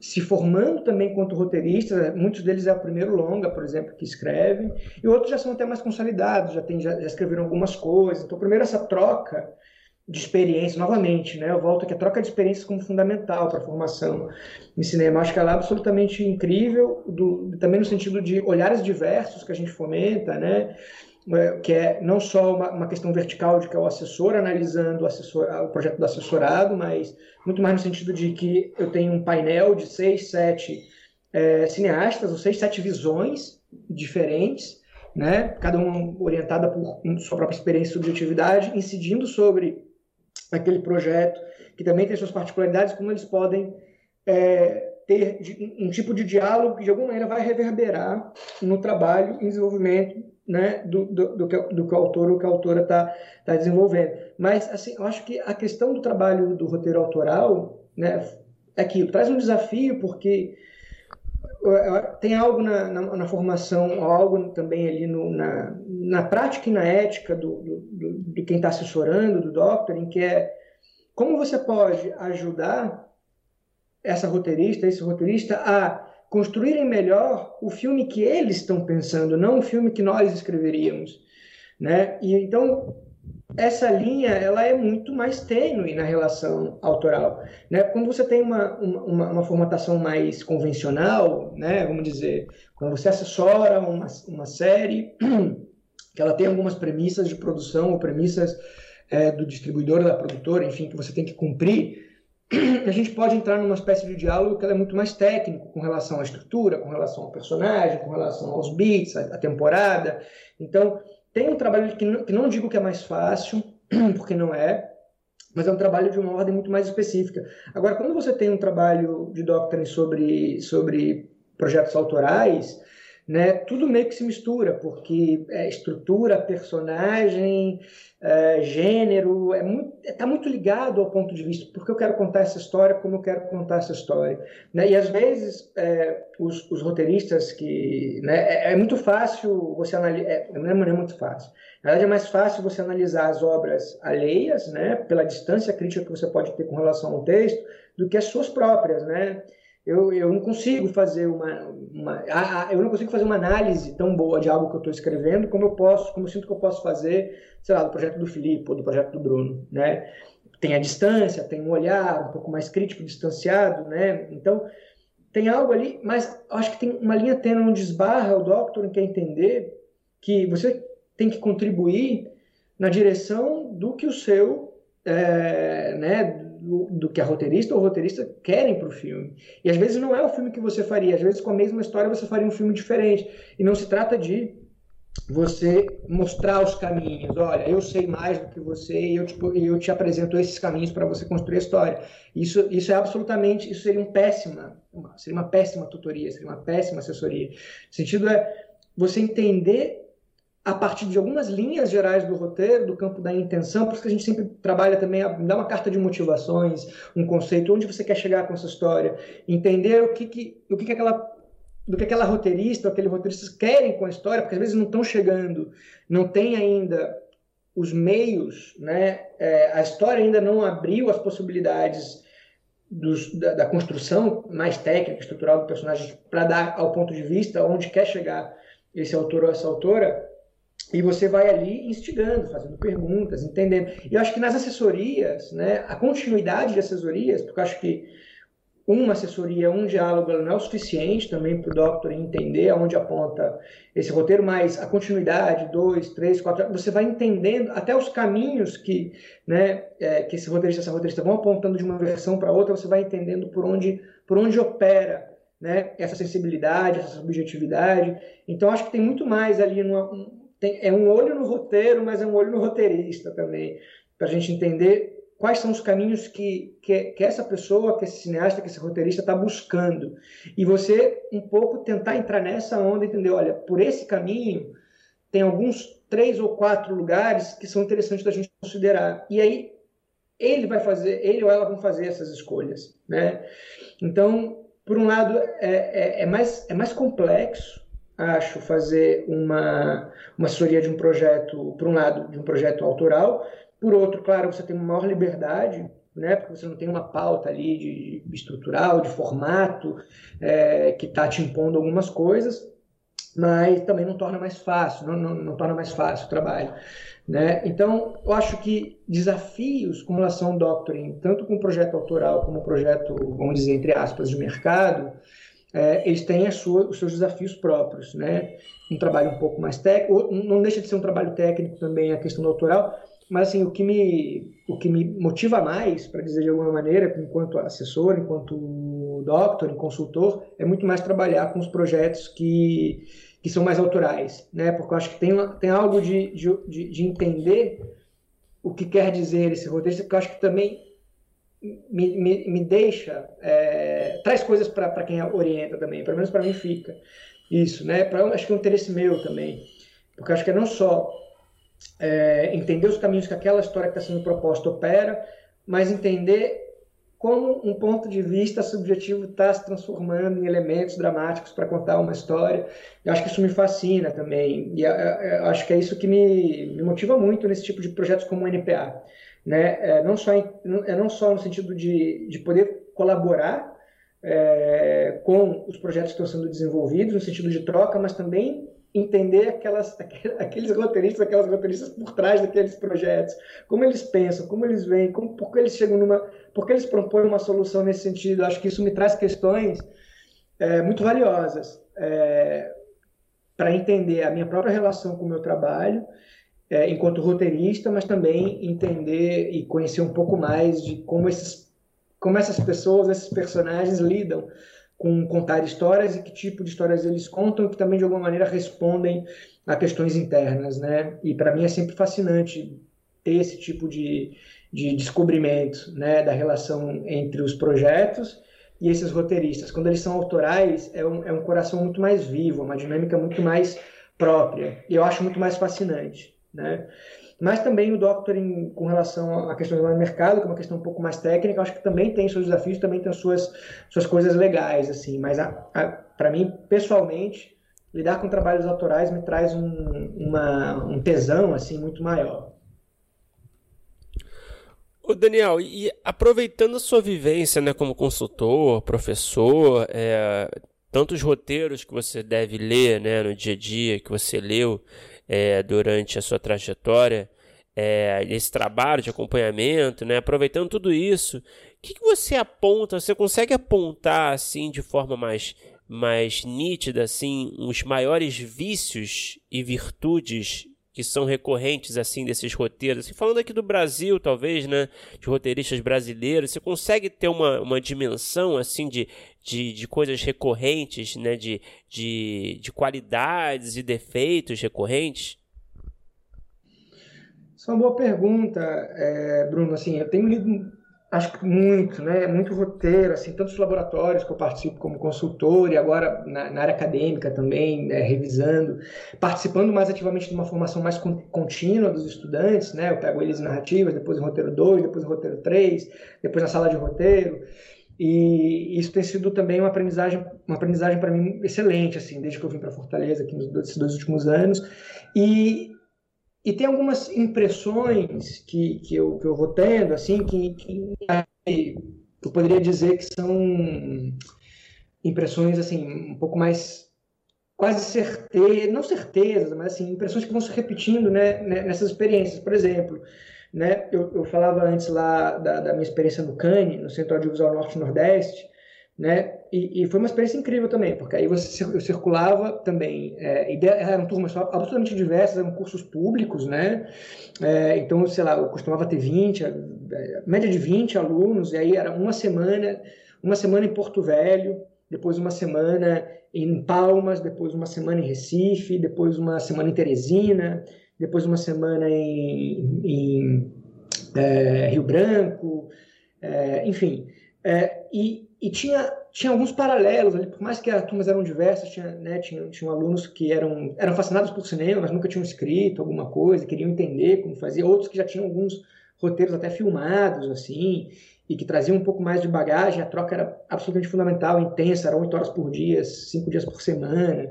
se formando também quanto roteiristas, muitos deles é o primeiro longa, por exemplo, que escrevem, e outros já são até mais consolidados, já, tem, já, já escreveram algumas coisas. Então, primeiro essa troca de experiência, novamente, né? Eu volto aqui, a troca de experiências como fundamental para a formação em cinema. Acho que ela é absolutamente incrível, do, também no sentido de olhares diversos que a gente fomenta, né? É, que é não só uma, uma, questão vertical de que é o assessor analisando o, assessor, o projeto do assessorado, mas muito mais no sentido de que eu tenho um painel de seis, sete é, cineastas, ou seis, sete visões diferentes, né? cada uma orientada por sua própria experiência e subjetividade, incidindo sobre aquele projeto, que também tem suas particularidades, como eles podem é, ter um tipo de diálogo que de alguma maneira vai reverberar no trabalho e desenvolvimento né, do, do, do, que, do que o autor ou que a autora está tá desenvolvendo. Mas, assim, eu acho que a questão do trabalho do roteiro autoral, né, é aquilo, traz um desafio, porque tem algo na, na, na, formação, algo também ali no, na, na prática e na ética do, do, do quem está assessorando, do doctoring, que é como você pode ajudar essa roteirista, esse roteirista a construírem melhor o filme que eles estão pensando, não o filme que nós escreveríamos, né? E então essa linha ela é muito mais tênue na relação autoral, né? Quando você tem uma, uma, uma formatação mais convencional, né? Vamos dizer, quando você assessora uma, uma série que ela tem algumas premissas de produção ou premissas é, do distribuidor, da produtora, enfim, que você tem que cumprir, a gente pode entrar numa espécie de diálogo que é muito mais técnico com relação à estrutura, com relação ao personagem, com relação aos beats, a, temporada. Então, tem um trabalho que não, que não digo que é mais fácil, porque não é, mas é um trabalho de uma ordem muito mais específica. Agora, quando você tem um trabalho de doctrine sobre, sobre projetos autorais, né, tudo meio que se mistura, porque é, estrutura, personagem, é, gênero, é muito, está muito ligado ao ponto de vista, porque eu quero contar essa história, como eu quero contar essa história. Né? E às vezes é, os, os, roteiristas que. Né, é, é muito fácil você analisar. É, é, não é muito fácil. Na verdade, é mais fácil você analisar as obras alheias, né, pela distância crítica que você pode ter com relação ao texto, do que as suas próprias, né? Eu, eu não consigo fazer uma, uma eu não consigo fazer uma análise tão boa de algo que eu estou escrevendo como eu posso, como eu sinto que eu posso fazer, sei lá, do projeto do Felipe ou do projeto do Bruno, né? Tem a distância, tem um olhar um pouco mais crítico, distanciado, né? Então tem algo ali, mas acho que tem uma linha tênue onde esbarra o Doctor em quer entender que você tem que contribuir na direção do que o seu, é, né? Do, do que a roteirista ou roteirista querem para o filme. E às vezes não é o filme que você faria, às vezes com a mesma história você faria um filme diferente. E não se trata de você mostrar os caminhos. Olha, eu sei mais do que você e eu, tipo, eu te apresento esses caminhos para você construir a história. Isso, isso é absolutamente, isso seria um péssima, uma, seria uma péssima tutoria, seria uma péssima assessoria. O sentido é você entender a partir de algumas linhas gerais do roteiro, do campo da intenção, por isso que a gente sempre trabalha também, dar uma carta de motivações, um conceito, onde você quer chegar com essa história, entender o que, que, o que, que aquela do que aquela roteirista ou aquele roteirista querem com a história, porque às vezes não estão chegando, não tem ainda os meios, né? É, a história ainda não abriu as possibilidades dos, da, da, construção mais técnica, estrutural do personagem para dar ao ponto de vista onde quer chegar esse autor ou essa autora, e você vai ali instigando, fazendo perguntas, entendendo. E eu acho que nas assessorias, né, a continuidade de assessorias, porque eu acho que uma assessoria, um diálogo não é o suficiente também para o doctor entender aonde aponta esse roteiro, mas a continuidade, dois, três, quatro, você vai entendendo até os caminhos que, né, é, que esse roteirista, essa roteirista vão apontando de uma versão para outra, você vai entendendo por onde, por onde opera né, essa sensibilidade, essa subjetividade. Então, acho que tem muito mais ali, numa, tem, é um olho no roteiro, mas é um olho no roteirista também, para a gente entender quais são os caminhos que, que, que, essa pessoa, que esse cineasta, que esse roteirista está buscando. E você, um pouco, tentar entrar nessa onda e entender, olha, por esse caminho, tem alguns três ou quatro lugares que são interessantes da gente considerar. E aí, ele vai fazer, ele ou ela vão fazer essas escolhas, né? Então, por um lado, é, é, é mais, é mais complexo, acho, fazer uma, uma assessoria de um projeto, por um lado, de um projeto autoral, por outro, claro, você tem uma maior liberdade, né, porque você não tem uma pauta ali de, estrutural, de formato, é, que está te impondo algumas coisas, mas também não torna mais fácil, não, não, não torna mais fácil o trabalho. Né? Então, eu acho que desafios com relação ao doctoring, tanto com o projeto autoral como o projeto, vamos dizer, entre aspas, de mercado, é, eles têm sua, os seus desafios próprios. Né? Um trabalho um pouco mais técnico, não deixa de ser um trabalho técnico também a questão do autoral, mas assim, o que me, o que me motiva mais, para dizer de alguma maneira, enquanto assessor, enquanto doctor, consultor, é muito mais trabalhar com os projetos que, que são mais autorais, né? Porque eu acho que tem, tem algo de, de, de entender o que quer dizer esse roteiro, porque eu acho que também me, me, me deixa, é, traz coisas para quem orienta também, pelo menos para mim fica isso, né? Pra, acho que é um interesse meu também, porque acho que é não só é, entender os caminhos que aquela história que está sendo proposta opera, mas entender como um ponto de vista subjetivo está se transformando em elementos dramáticos para contar uma história. Eu acho que isso me fascina também. E eu acho que é isso que me, me motiva muito nesse tipo de projetos como o NPA. Né? É, não, só em, é não só no sentido de, de poder colaborar é, com os projetos que estão sendo desenvolvidos, no sentido de troca, mas também entender aquelas, aqueles roteiristas, aquelas roteiristas por trás daqueles projetos, como eles pensam, como eles veem, como, por que eles chegam numa, por que eles propõem uma solução nesse sentido. Acho que isso me traz questões é, muito valiosas é, para entender a minha própria relação com o meu trabalho é, enquanto roteirista, mas também entender e conhecer um pouco mais de como esses, como essas pessoas, esses personagens lidam com contar histórias e que tipo de histórias eles contam que também de alguma maneira respondem a questões internas, né? E para mim é sempre fascinante ter esse tipo de, de descobrimento, né, da relação entre os projetos e esses roteiristas. Quando eles são autorais, é um, é um coração muito mais vivo, uma dinâmica muito mais própria. E eu acho muito mais fascinante, né? Mas também o doctoring com relação à questão do mercado, que é uma questão um pouco mais técnica, acho que também tem seus desafios, também tem suas, suas coisas legais, assim. Mas para mim, pessoalmente, lidar com trabalhos autorais me traz um, uma, um tesão assim muito maior. Ô Daniel, e aproveitando a sua vivência né, como consultor, professor, é, tantos roteiros que você deve ler né, no dia a dia, que você leu, é, durante a sua trajetória, é, esse trabalho de acompanhamento, né? aproveitando tudo isso, o que, que você aponta? Você consegue apontar assim de forma mais mais nítida assim os maiores vícios e virtudes que são recorrentes assim desses roteiros? Assim, falando aqui do Brasil, talvez, né, de roteiristas brasileiros, você consegue ter uma, uma dimensão assim de, de, de coisas recorrentes, né, de, de, de qualidades e defeitos recorrentes? Isso é uma boa pergunta, é, Bruno. Assim, eu tenho lido acho que muito, né? Muito roteiro, assim, tantos laboratórios que eu participo como consultor e agora na, na área acadêmica também, né, revisando, participando mais ativamente de uma formação mais contínua dos estudantes, né? Eu pego eles em narrativas, depois em roteiro 2, depois em roteiro 3, depois na sala de roteiro. E isso tem sido também uma aprendizagem, uma aprendizagem para mim excelente, assim, desde que eu vim para Fortaleza aqui nos dois últimos anos. E e tem algumas impressões que, que, eu, que eu vou tendo, assim, que, que eu poderia dizer que são impressões, assim, um pouco mais quase certeza, não certezas, mas assim, impressões que vão se repetindo né, né nessas experiências. Por exemplo, né, eu, eu falava antes lá da, da minha experiência no CANE, no Centro Audiovisual Norte-Nordeste, né? E, e, foi uma experiência incrível também, porque aí você eu circulava também, é, eram turmas absolutamente diversas, eram cursos públicos, né? É, então, sei lá, eu costumava ter 20, média de 20 alunos, e aí era uma semana, uma semana em Porto Velho, depois uma semana em Palmas, depois uma semana em Recife, depois uma semana em Teresina, depois uma semana em, em é, Rio Branco, é, enfim. É, e, e tinha, tinha alguns paralelos ali, por mais que as turmas eram diversas, tinha, né, tinha, alunos que eram, eram fascinados por cinema, mas nunca tinham escrito alguma coisa, queriam entender como fazia, outros que já tinham alguns roteiros até filmados, assim, e que traziam um pouco mais de bagagem, a troca era absolutamente fundamental, intensa, eram oito horas por dia, cinco dias por semana,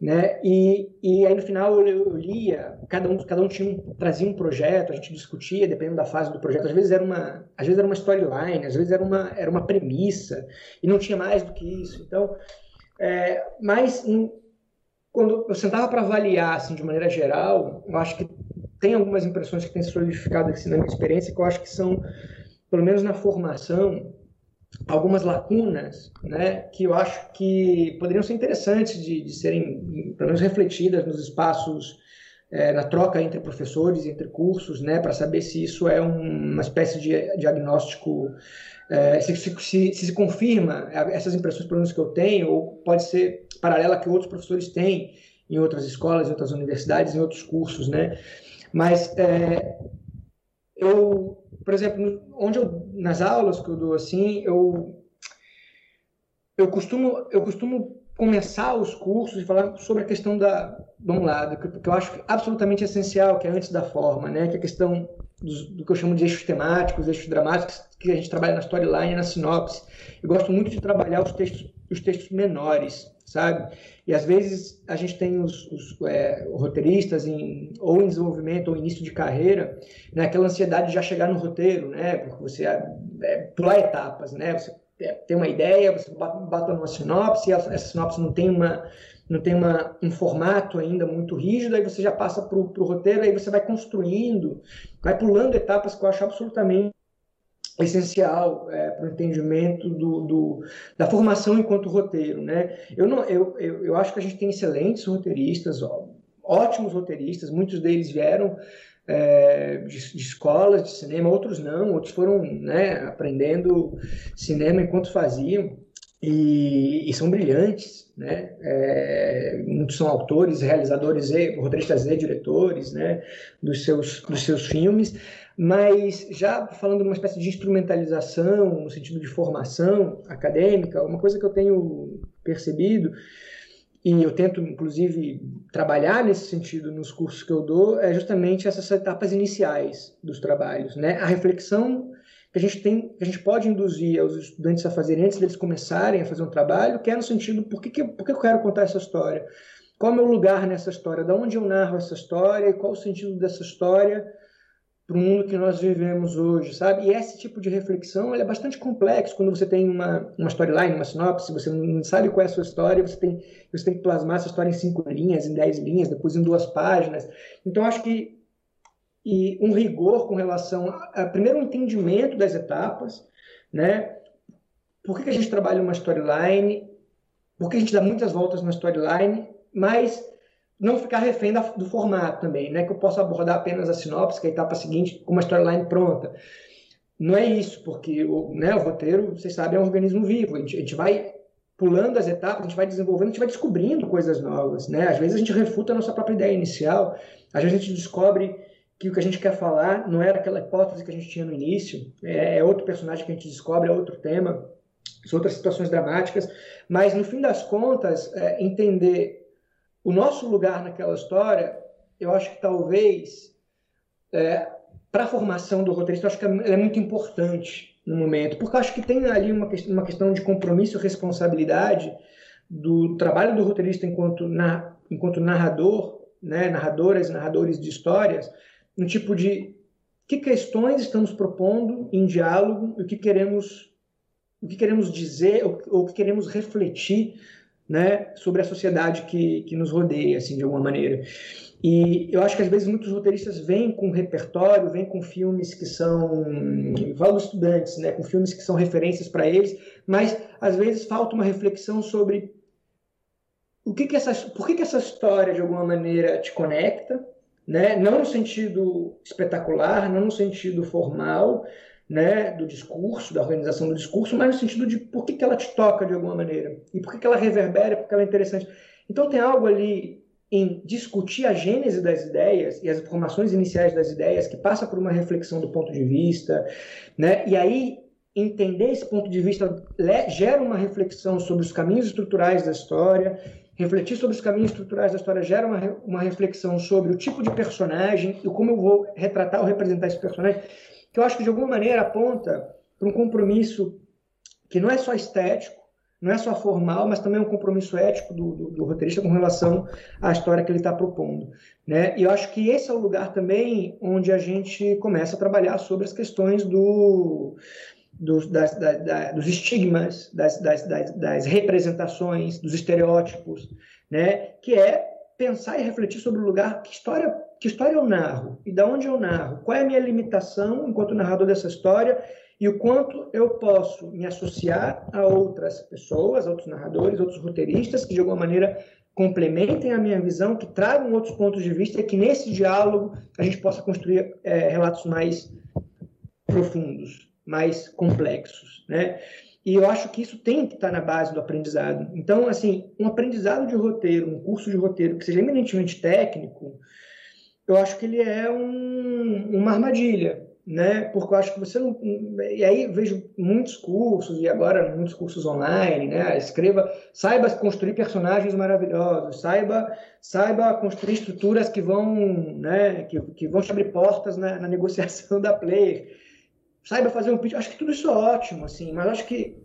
né? E, e aí no final eu, lia, cada um, cada um tinha trazia um projeto, a gente discutia dependendo da fase do projeto. Às vezes era uma, às vezes era uma storyline, às vezes era uma, era uma premissa e não tinha mais do que isso. Então, é, mas quando eu sentava para avaliar assim de maneira geral, eu acho que tem algumas impressões que têm solidificado assim, na minha experiência que eu acho que são, pelo menos na formação, algumas lacunas, né, que eu acho que poderiam ser interessantes de, de serem, pelo menos, refletidas nos espaços, é, na troca entre professores, entre cursos, né, para saber se isso é um, uma espécie de diagnóstico, é, se, se, se, se, confirma essas impressões, pelo menos, que eu tenho, ou pode ser paralela que outros professores têm em outras escolas, em outras universidades, em outros cursos, né, mas é, eu por exemplo, onde eu, nas aulas que eu dou assim, eu eu costumo eu costumo começar os cursos e falar sobre a questão da vamos lá, do que, eu acho absolutamente essencial, que é antes da forma, né, que é a questão do, do que eu chamo de eixos temáticos, eixos dramáticos, que a gente trabalha na storyline na sinopse. Eu gosto muito de trabalhar os textos os textos menores, sabe? E às vezes a gente tem os, os é, roteiristas em, ou em desenvolvimento ou início de carreira, né, aquela ansiedade de já chegar no roteiro, né? Porque você é, é, pular etapas, né? Você é, tem uma ideia, você bate numa sinopse, essa sinopse não tem uma não tem uma, um formato ainda muito rígido, aí você já passa para o roteiro, aí você vai construindo, vai pulando etapas que eu acho absolutamente essencial é, para o entendimento do, do, da formação enquanto roteiro. Né? Eu, não, eu, eu, eu acho que a gente tem excelentes roteiristas, ó, ótimos roteiristas, muitos deles vieram é, de, de, escolas de cinema, outros não, outros foram né, aprendendo cinema enquanto faziam. E, e são brilhantes, né? É, muitos são autores, realizadores, e, roteiristas e diretores, né? Dos seus, dos seus filmes. Mas já falando de uma espécie de instrumentalização, no sentido de formação acadêmica, uma coisa que eu tenho percebido, e eu tento, inclusive, trabalhar nesse sentido nos cursos que eu dou, é justamente essas etapas iniciais dos trabalhos. Né? A reflexão que a gente tem, que a gente pode induzir os estudantes a fazerem antes deles começarem a fazer um trabalho, que é no sentido, por que, que, por que eu quero contar essa história? Qual é o meu lugar nessa história? Da onde eu narro essa história? E qual o sentido dessa história? Para o mundo que nós vivemos hoje, sabe? E esse tipo de reflexão é bastante complexo quando você tem uma, uma storyline, uma sinopse, você não sabe qual é a sua história, você tem, você tem que plasmar essa história em cinco linhas, em dez linhas, depois em duas páginas. Então, acho que e um rigor com relação a, a primeiro, um entendimento das etapas, né? Por que, que a gente trabalha uma storyline? Por que a gente dá muitas voltas na storyline? Mas não ficar refém da, do formato também, né? Que eu possa abordar apenas a sinopse, que é a etapa seguinte, com uma storyline pronta. Não é isso, porque o, né, o roteiro, vocês sabem, é um organismo vivo. A gente, a gente vai pulando as etapas, a gente vai desenvolvendo, a gente vai descobrindo coisas novas, né? Às vezes a gente refuta a nossa própria ideia inicial, às vezes a gente descobre que o que a gente quer falar não era aquela hipótese que a gente tinha no início, é, é outro personagem que a gente descobre, é outro tema, são outras situações dramáticas, mas no fim das contas, é, entender o nosso lugar naquela história, eu acho que talvez é, para a formação do roteirista, eu acho que é muito importante no momento, porque acho que tem ali uma, uma questão de compromisso e responsabilidade do trabalho do roteirista enquanto, na, enquanto narrador, né, narradoras e narradores de histórias, um tipo de que questões estamos propondo em diálogo, o que queremos o que queremos dizer ou, o que queremos refletir né, sobre a sociedade que, que nos rodeia, assim, de alguma maneira. E eu acho que às vezes muitos roteiristas vêm com repertório, vêm com filmes que são, falo estudantes, né, com filmes que são referências para eles, mas às vezes falta uma reflexão sobre o que que essa, por que, que essa história de alguma maneira te conecta, né? não no sentido espetacular, não no sentido formal, né, do discurso, da organização do discurso, mas no sentido de por que, que ela te toca de alguma maneira e por que, que ela reverbera, por que ela é interessante. Então tem algo ali em discutir a gênese das ideias e as informações iniciais das ideias, que passa por uma reflexão do ponto de vista, né? E aí entender esse ponto de vista gera uma reflexão sobre os caminhos estruturais da história, refletir sobre os caminhos estruturais da história gera uma, uma reflexão sobre o tipo de personagem e como eu vou retratar ou representar esse personagem, que eu acho que de alguma maneira aponta para um compromisso que não é só estético, não é só formal, mas também é um compromisso ético do, do, do roteirista com relação à história que ele está propondo. Né? E eu acho que esse é o lugar também onde a gente começa a trabalhar sobre as questões do, dos, das, da, da, dos estigmas, das, das, representações, dos estereótipos, né? que é pensar e refletir sobre o lugar, que história, que história eu narro e da onde eu narro, qual é a minha limitação enquanto narrador dessa história e o quanto eu posso me associar a outras pessoas, outros narradores, outros roteiristas que de alguma maneira complementem a minha visão, que tragam outros pontos de vista e que nesse diálogo a gente possa construir é, relatos mais profundos, mais complexos, né? E eu acho que isso tem que estar na base do aprendizado. Então, assim, um aprendizado de roteiro, um curso de roteiro que seja eminentemente técnico, eu acho que ele é um, uma armadilha, né? Porque eu acho que você não. E aí vejo muitos cursos, e agora muitos cursos online, né? Escreva, saiba construir personagens maravilhosos, saiba, saiba construir estruturas que vão, né? Que, que vão te abrir portas na, na negociação da player. Saiba fazer um pitch. Acho que tudo isso é ótimo, assim, mas acho que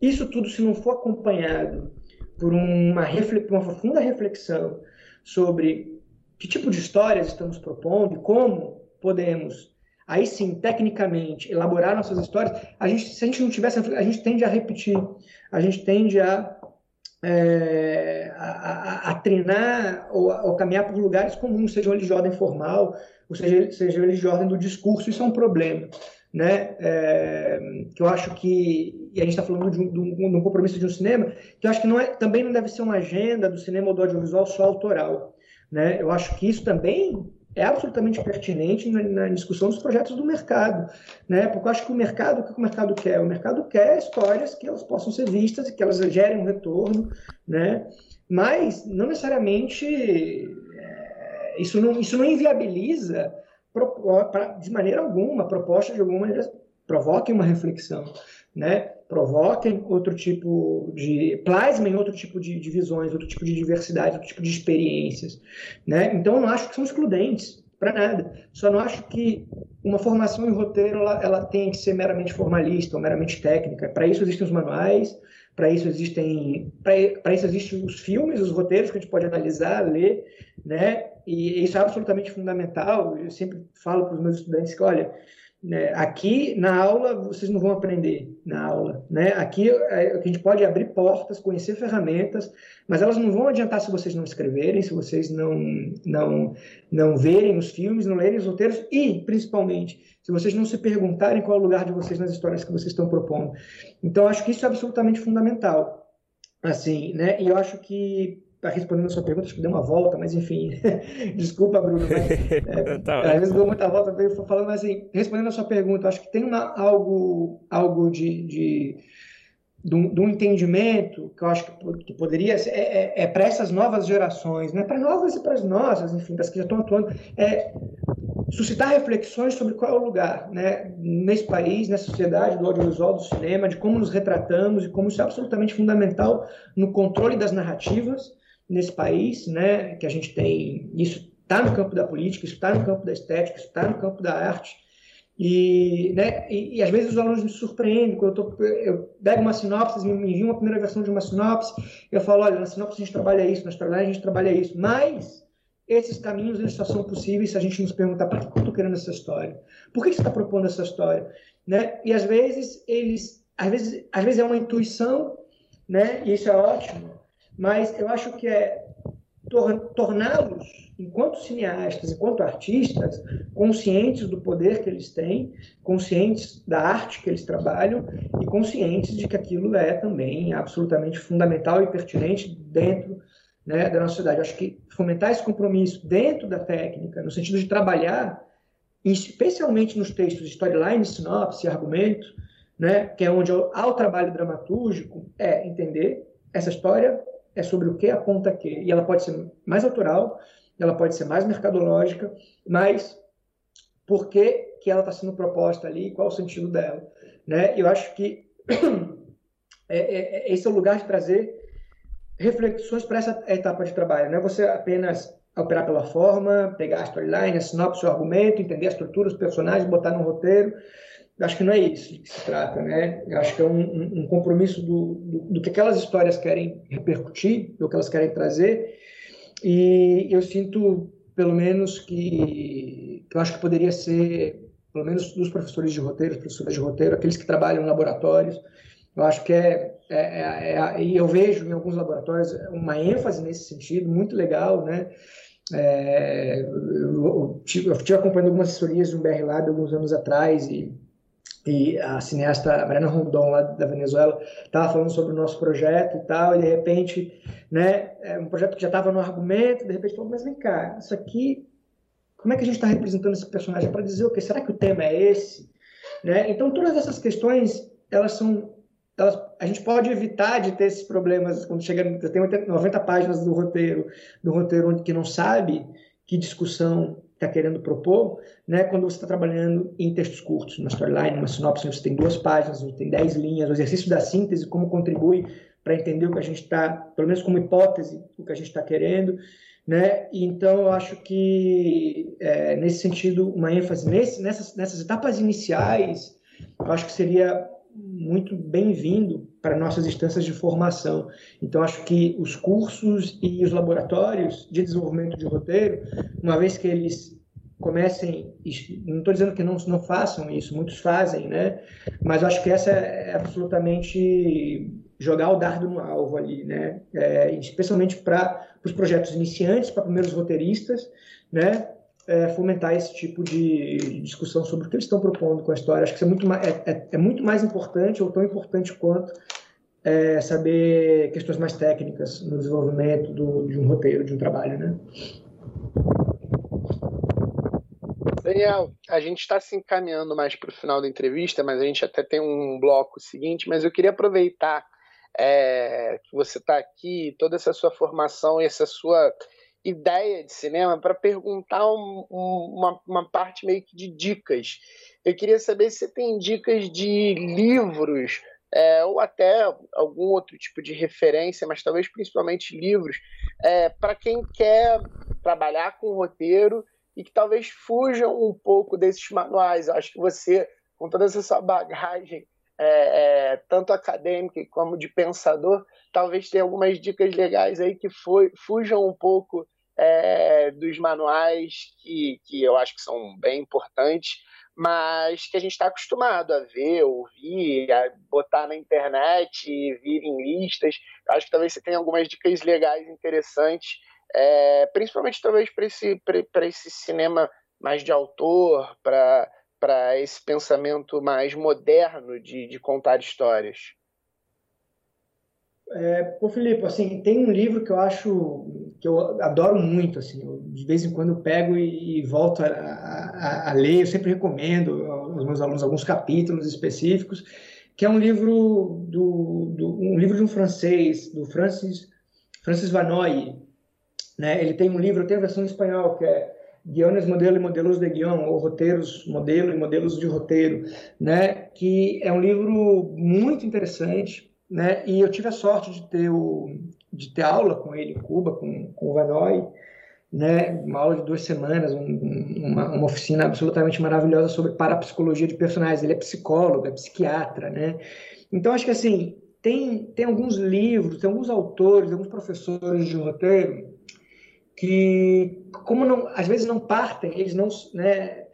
isso tudo, se não for acompanhado por uma, uma profunda reflexão sobre que tipo de histórias estamos propondo e como podemos aí sim, tecnicamente, elaborar nossas histórias, a gente, se a gente não tivesse, a gente tende a repetir, a gente tende a, é, a, a, a, treinar ou, ou caminhar por lugares comuns, sejam eles de ordem formal, ou seja, sejam eles de ordem do discurso, isso é um problema. Né? É, que eu acho que, e a gente está falando de um, de, um, de um, compromisso de um cinema, que eu acho que não é, também não deve ser uma agenda do cinema ou do audiovisual só autoral. Né? Eu acho que isso também é absolutamente pertinente na, na, discussão dos projetos do mercado, né? Porque eu acho que o mercado, o que o mercado quer? O mercado quer histórias que elas possam ser vistas e que elas gerem um retorno, né? Mas não necessariamente é, isso não isso não inviabiliza de maneira alguma a proposta de alguma maneira provoquem uma reflexão, né? provoquem outro tipo de. plasmem outro tipo de, de, visões, outro tipo de diversidade, outro tipo de experiências. Né? Então, eu não acho que são excludentes, para nada. Só não acho que uma formação em roteiro ela, ela tem que ser meramente formalista ou meramente técnica. Para isso existem os manuais, para isso existem para isso existem os filmes, os roteiros que a gente pode analisar, ler, né? E isso é absolutamente fundamental. Eu sempre falo para os meus estudantes que, olha, né? Aqui na aula vocês não vão aprender na aula, né? Aqui é, a gente pode abrir portas, conhecer ferramentas, mas elas não vão adiantar se vocês não escreverem, se vocês não não não verem os filmes, não lerem os roteiros e principalmente se vocês não se perguntarem qual é o lugar de vocês nas histórias que vocês estão propondo. Então acho que isso é absolutamente fundamental, assim, né? E eu acho que tá respondendo a sua pergunta, acho que deu uma volta, mas enfim, desculpa, Bruno. Mas, é, tá às vezes dou muita volta falando, mas assim, respondendo a sua pergunta, acho que tem uma, algo, algo de, de, de, um, de um entendimento que eu acho que, que poderia ser, é, é, é para essas novas gerações, né? para novas e para as nossas, enfim, das que já estão atuando, é suscitar reflexões sobre qual é o lugar né, nesse país, nessa sociedade do audiovisual, do cinema, de como nos retratamos e como isso é absolutamente fundamental no controle das narrativas nesse país, né, que a gente tem. Isso está no campo da política, isso está no campo da estética, isso está no campo da arte. E, né, e, e, às vezes os alunos me surpreendem quando eu, tô, eu pego uma sinopse, me enviam uma primeira versão de uma sinopse, eu falo, olha, na sinopse a gente trabalha isso, na storyline a gente trabalha isso, mas esses caminhos eles só são possíveis se a gente nos perguntar para que eu estou querendo essa história? Por que você está propondo essa história? Né? E às vezes eles, às vezes, às vezes é uma intuição, né? E isso é ótimo. Mas eu acho que é tor torná-los, enquanto cineastas, enquanto artistas, conscientes do poder que eles têm, conscientes da arte que eles trabalham e conscientes de que aquilo é também absolutamente fundamental e pertinente dentro né, da nossa sociedade. Eu acho que fomentar esse compromisso dentro da técnica, no sentido de trabalhar, especialmente nos textos de storyline, sinopse, argumento, né, que é onde há o trabalho dramatúrgico, é entender essa história é sobre o que aponta que. E ela pode ser mais autoral, ela pode ser mais mercadológica, mas por que, que ela está sendo proposta ali, qual o sentido dela. Né? Eu acho que é, é, é, esse é o lugar de trazer reflexões para essa etapa de trabalho. Não é você apenas operar pela forma, pegar a storyline, a sinopse, o argumento, entender a estrutura, os personagens, botar no roteiro. Acho que não é isso que se trata, né? Eu acho que é um, um, compromisso do, do, do, que aquelas histórias querem repercutir, do que elas querem trazer. E eu sinto, pelo menos, que, que eu acho que poderia ser, pelo menos dos professores de roteiro, professores de roteiro, aqueles que trabalham em laboratórios, eu acho que é, é, é, é, e eu vejo em alguns laboratórios uma ênfase nesse sentido muito legal, né? É, eu, eu tive acompanhando algumas assessorias de um BR Lab alguns anos atrás e, e a cineasta Mariana Rondon lá da Venezuela estava falando sobre o nosso projeto e tal e de repente, né, é um projeto que já estava no argumento, de repente falou, mas vem cá, isso aqui, como é que a gente está representando esse personagem para dizer o que? Será que o tema é esse? Né? Então todas essas questões elas são elas, a gente pode evitar de ter esses problemas quando chega tem 90 páginas do roteiro do roteiro onde que não sabe que discussão está querendo propor, né? Quando você está trabalhando em textos curtos, uma storyline, uma sinopse, você tem duas páginas, você tem dez linhas, o exercício da síntese, como contribui para entender o que a gente está, pelo menos como hipótese, o que a gente está querendo, né? Então eu acho que é, nesse sentido uma ênfase nesse, nessas, nessas etapas iniciais, eu acho que seria muito bem-vindo para nossas instâncias de formação. Então, acho que os cursos e os laboratórios de desenvolvimento de roteiro, uma vez que eles comecem, não estou dizendo que não, não façam isso, muitos fazem, né? Mas acho que essa é absolutamente jogar o dardo no alvo ali, né? É, especialmente para os projetos iniciantes, para primeiros roteiristas, né? É, fomentar esse tipo de discussão sobre o que eles estão propondo com a história. Acho que é muito mais, é, é, é muito mais importante, ou tão importante quanto é, saber questões mais técnicas no desenvolvimento do, de um roteiro, de um trabalho, né? Daniel, a gente está se encaminhando mais para o final da entrevista, mas a gente até tem um bloco seguinte, mas eu queria aproveitar é, que você está aqui, toda essa sua formação e essa sua ideia de cinema para perguntar um, um, uma, uma parte meio que de dicas. Eu queria saber se você tem dicas de livros é, ou até algum outro tipo de referência, mas talvez principalmente livros, é, para quem quer trabalhar com roteiro e que talvez fujam um pouco desses manuais. Eu acho que você, com toda essa sua bagagem, é, é tanto acadêmica como de pensador, talvez tenha algumas dicas legais aí que foi, fujam um pouco é, dos manuais que, que eu acho que são bem importantes, mas que a gente está acostumado a ver, ouvir, a botar na internet, vir em listas. Eu acho que talvez você tenha algumas dicas legais, interessantes, é, principalmente talvez para esse, esse cinema mais de autor, para esse pensamento mais moderno de, de contar histórias. É, pô, Felipe, assim, tem um livro que eu acho que eu adoro muito, assim, eu, de vez em quando eu pego e, e volto a, a, a, ler, eu sempre recomendo aos meus alunos alguns capítulos específicos, que é um livro do, do um livro de um francês, do Francis Francis Vanoy, né? Ele tem um livro, tem a versão em espanhol que é Guiones Modelo e Modelos de Guion, ou Roteiros Modelo e Modelos de Roteiro, né? Que é um livro muito interessante, né? E eu tive a sorte de ter o de ter aula com ele em Cuba, com, com o Vanoy, né? Uma aula de duas semanas, um, uma, uma oficina absolutamente maravilhosa sobre parapsicologia de personagens. Ele é psicólogo, é psiquiatra, né? Então acho que assim tem, tem alguns livros, tem alguns autores, alguns professores de roteiro que, como não, às vezes não partem, eles não, né,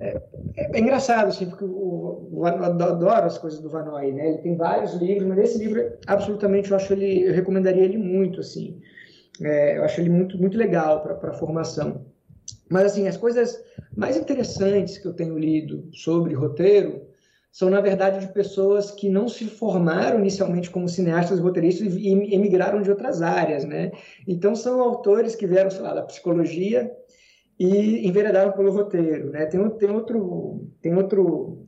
é, é, engraçado, assim, porque eu, eu, adoro as coisas do Vanoy, né? Ele tem vários livros, mas esse livro, absolutamente, eu acho ele, eu recomendaria ele muito, assim. É, eu acho ele muito, muito legal para formação. Mas, assim, as coisas mais interessantes que eu tenho lido sobre roteiro são, na verdade, de pessoas que não se formaram inicialmente como cineastas roteiristas e emigraram de outras áreas, né? Então, são autores que vieram, sei lá, da psicologia e enveredaram pelo roteiro, né? Tem, tem outro, tem outro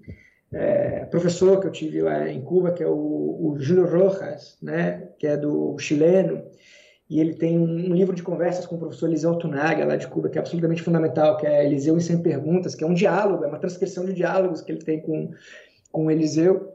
é, professor que eu tive lá em Cuba, que é o, o Júlio Rojas, né? Que é do chileno, e ele tem um livro de conversas com o professor Eliseu Tunaga, lá de Cuba, que é absolutamente fundamental, que é Eliseu em 100 Perguntas, que é um diálogo, é uma transcrição de diálogos que ele tem com com Eliseu,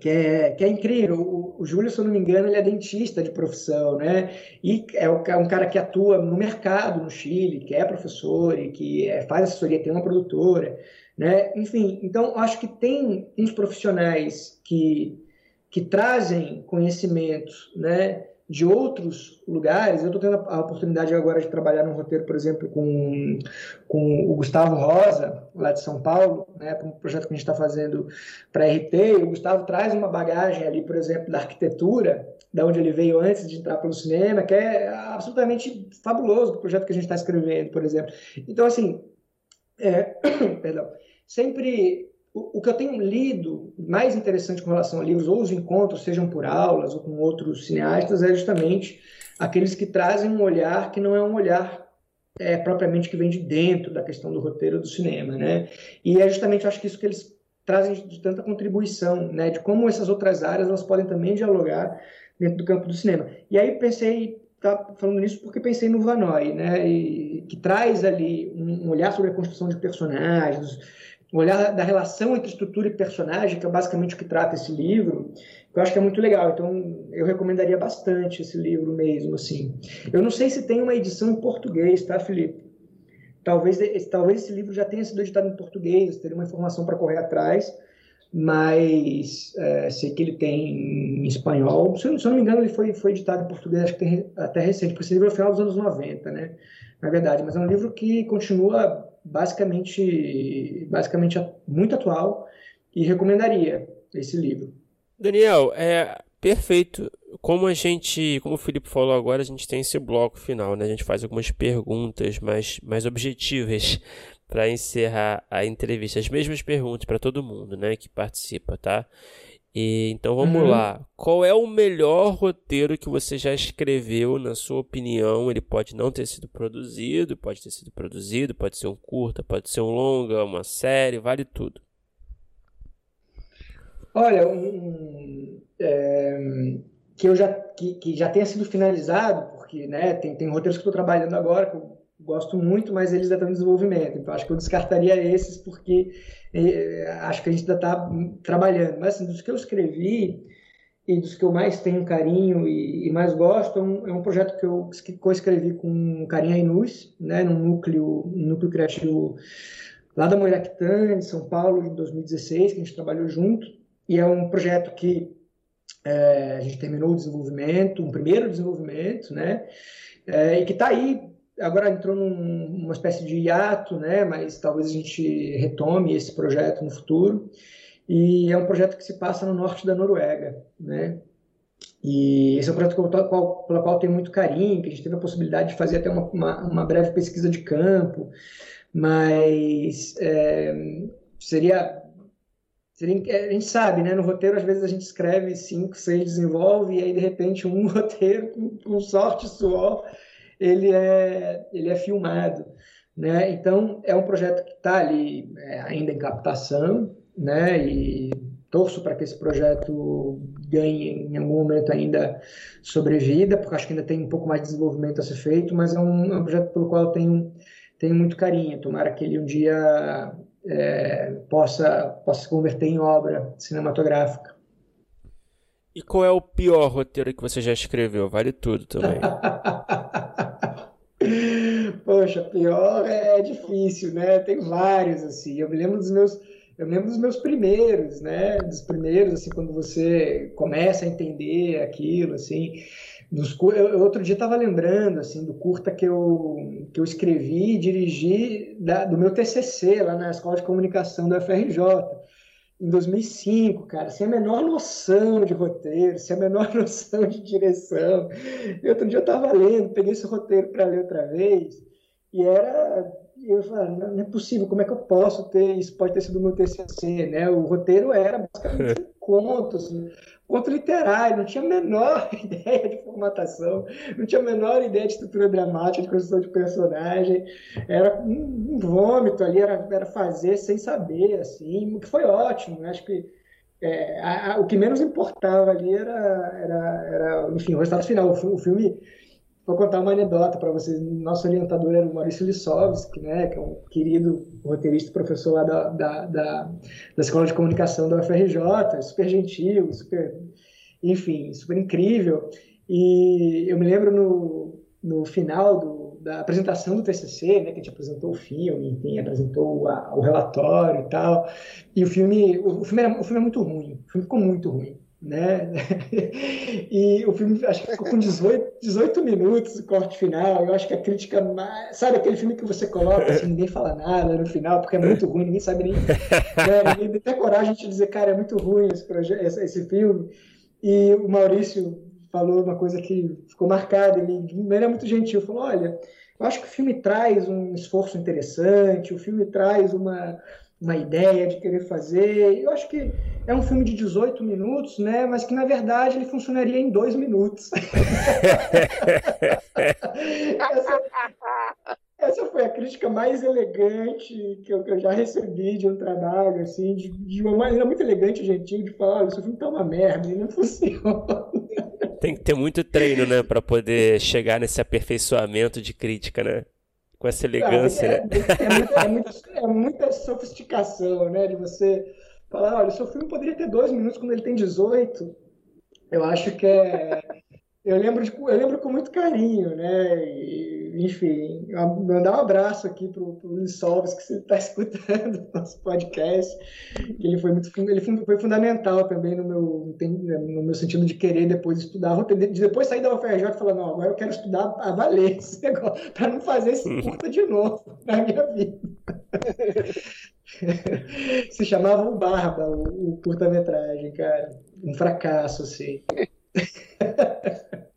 que é, que é incrível. O, o Júlio, se eu não me engano, ele é dentista de profissão, né? E é, um cara que atua no mercado no Chile, que é professor e que é, faz assessoria, tem uma produtora, né? Enfim, então acho que tem uns profissionais que, que trazem conhecimentos, né? De outros lugares. Eu estou tendo a oportunidade agora de trabalhar num roteiro, por exemplo, com, com o Gustavo Rosa, lá de São Paulo, né, para um projeto que a gente está fazendo para a RT. E o Gustavo traz uma bagagem ali, por exemplo, da arquitetura, da onde ele veio antes de entrar pelo cinema, que é absolutamente fabuloso o projeto que a gente está escrevendo, por exemplo. Então, assim, é, perdão, sempre o, que eu tenho lido mais interessante com relação a livros, ou os encontros, sejam por aulas ou com outros cineastas, é justamente aqueles que trazem um olhar que não é um olhar é, propriamente que vem de dentro da questão do roteiro do cinema, né? E é justamente, acho que isso que eles trazem de tanta contribuição, né? De como essas outras áreas elas podem também dialogar dentro do campo do cinema. E aí pensei, tá falando nisso porque pensei no Vanoy, né? E, que traz ali um olhar sobre a construção de personagens, o olhar da relação entre estrutura e personagem, que é basicamente o que trata esse livro, que eu acho que é muito legal. Então, eu recomendaria bastante esse livro mesmo, assim. Eu não sei se tem uma edição em português, tá, Felipe? Talvez, talvez esse livro já tenha sido editado em português, teria uma informação para correr atrás, mas é, sei que ele tem em espanhol. Se eu, se eu, não me engano, ele foi, foi editado em português, acho que tem, até recente, porque esse livro é o final dos anos 90, né? Na verdade, mas é um livro que continua basicamente, basicamente muito atual e recomendaria esse livro. Daniel, é perfeito. Como a gente, como o Felipe falou agora, a gente tem esse bloco final, né? A gente faz algumas perguntas mais, mais objetivas para encerrar a entrevista. As mesmas perguntas para todo mundo, né, que participa, tá? E, então vamos uhum. lá. Qual é o melhor roteiro que você já escreveu, na sua opinião? Ele pode não ter sido produzido, pode ter sido produzido, pode ser um curta, pode ser um longa, uma série, vale tudo. Olha, um, é, que eu já que, que, já tenha sido finalizado, porque né, tem, tem roteiros que estou trabalhando agora que eu gosto muito, mas eles ainda estão em desenvolvimento. Então acho que eu descartaria esses porque é, acho que a gente ainda está trabalhando. Mas assim, dos que eu escrevi e dos que eu mais tenho carinho e, e mais gosto, é um, é um, projeto que eu que eu escrevi com Carinha Inus, né, num núcleo, núcleo criativo lá da Moiractã, em São Paulo, em 2016, que a gente trabalhou junto. E é um projeto que é, a gente terminou o desenvolvimento, um primeiro desenvolvimento, né? É, e que está aí agora entrou numa espécie de hiato, né? Mas talvez a gente retome esse projeto no futuro. E é um projeto que se passa no norte da Noruega, né? E esse é um projeto pelo qual, pelo qual tenho muito carinho, que a gente teve a possibilidade de fazer até uma, uma, uma breve pesquisa de campo, mas é, seria a gente sabe, né? No roteiro, às vezes a gente escreve cinco, seis, desenvolve, e aí, de repente, um roteiro, com, com sorte suor, ele é, ele é filmado. Né? Então, é um projeto que está ali é, ainda em captação, né? e torço para que esse projeto ganhe em algum momento ainda sobrevida, porque acho que ainda tem um pouco mais de desenvolvimento a ser feito, mas é um, é um projeto pelo qual eu tenho, tenho muito carinho. Tomara que ele um dia é, possa, possa se converter em obra cinematográfica. E qual é o pior roteiro que você já escreveu? Vale tudo também. Poxa, pior é, é difícil, né? Tem vários, assim. Eu me lembro dos meus, eu lembro dos meus primeiros, né? Dos primeiros, assim, quando você começa a entender aquilo, assim. Dos, eu, outro dia estava lembrando, assim, do curta que eu, que eu escrevi e dirigi da, do meu TCC lá na Escola de Comunicação da FRJ em 2005, cara, sem a menor noção de roteiro, sem a menor noção de direção. E outro dia eu estava lendo, peguei esse roteiro para ler outra vez, e era. Eu falei, não é possível, como é que eu posso ter isso? Pode ter sido o meu TCC, né? O roteiro era basicamente um conto, assim, conto literário, não tinha a menor ideia de formatação, não tinha a menor ideia de estrutura dramática, de construção de personagem, era um, vômito ali, era, era fazer sem saber, assim, o que foi ótimo, né? acho que é, a, a, o que menos importava ali era, era, era enfim, o resultado final, o, o filme Vou contar uma anedota para vocês. Nosso orientador era o Maurício Lissovski, né, que é um querido roteirista, professor lá da, da, da, da Escola de Comunicação da UFRJ, super gentil, super, enfim, super incrível. E eu me lembro no, no final do, da apresentação do TCC, né, que a gente apresentou o filme, enfim, apresentou a, o relatório e tal. E o filme, o, o filme, era, o filme é muito ruim, o filme ficou muito ruim né? E o filme, acho que ficou com 18, 18 minutos o corte final. Eu acho que a crítica mais. Sabe aquele filme que você coloca assim, ninguém fala nada no final, porque é muito ruim, ninguém sabe nem. Né? Ninguém tem coragem de dizer, cara, é muito ruim esse, projeto, esse, filme. E o Maurício falou uma coisa que ficou marcada, ele, de maneira muito gentil, falou: olha, eu acho que o filme traz um esforço interessante, o filme traz uma uma ideia de querer fazer. Eu acho que é um filme de 18 minutos, né? Mas que na verdade ele funcionaria em dois minutos. essa, essa, foi a crítica mais elegante que eu, que eu, já recebi de um trabalho, assim, de, de uma maneira muito elegante e gentil, de falar: olha, esse filme tá uma merda, ele não funciona. Tem que ter muito treino, né, para poder chegar nesse aperfeiçoamento de crítica, né? Com essa elegância, é, né? É, é, muita, é, muita, é, muita, sofisticação, né? De você falar, olha, o seu filme poderia ter dois minutos quando ele tem 18. Eu acho que é. Eu lembro, de, eu lembro com muito carinho, né? E, enfim, mandar um abraço aqui para o Luiz Solves, que você está escutando o nosso podcast. Ele foi muito ele foi fundamental também no meu, no meu sentido de querer depois estudar, de depois sair da UFRJ e falar, não, agora eu quero estudar a valer esse negócio, para não fazer esse curta de novo na minha vida. Se chamava o Barba, o, o curta-metragem, cara. Um fracasso, assim.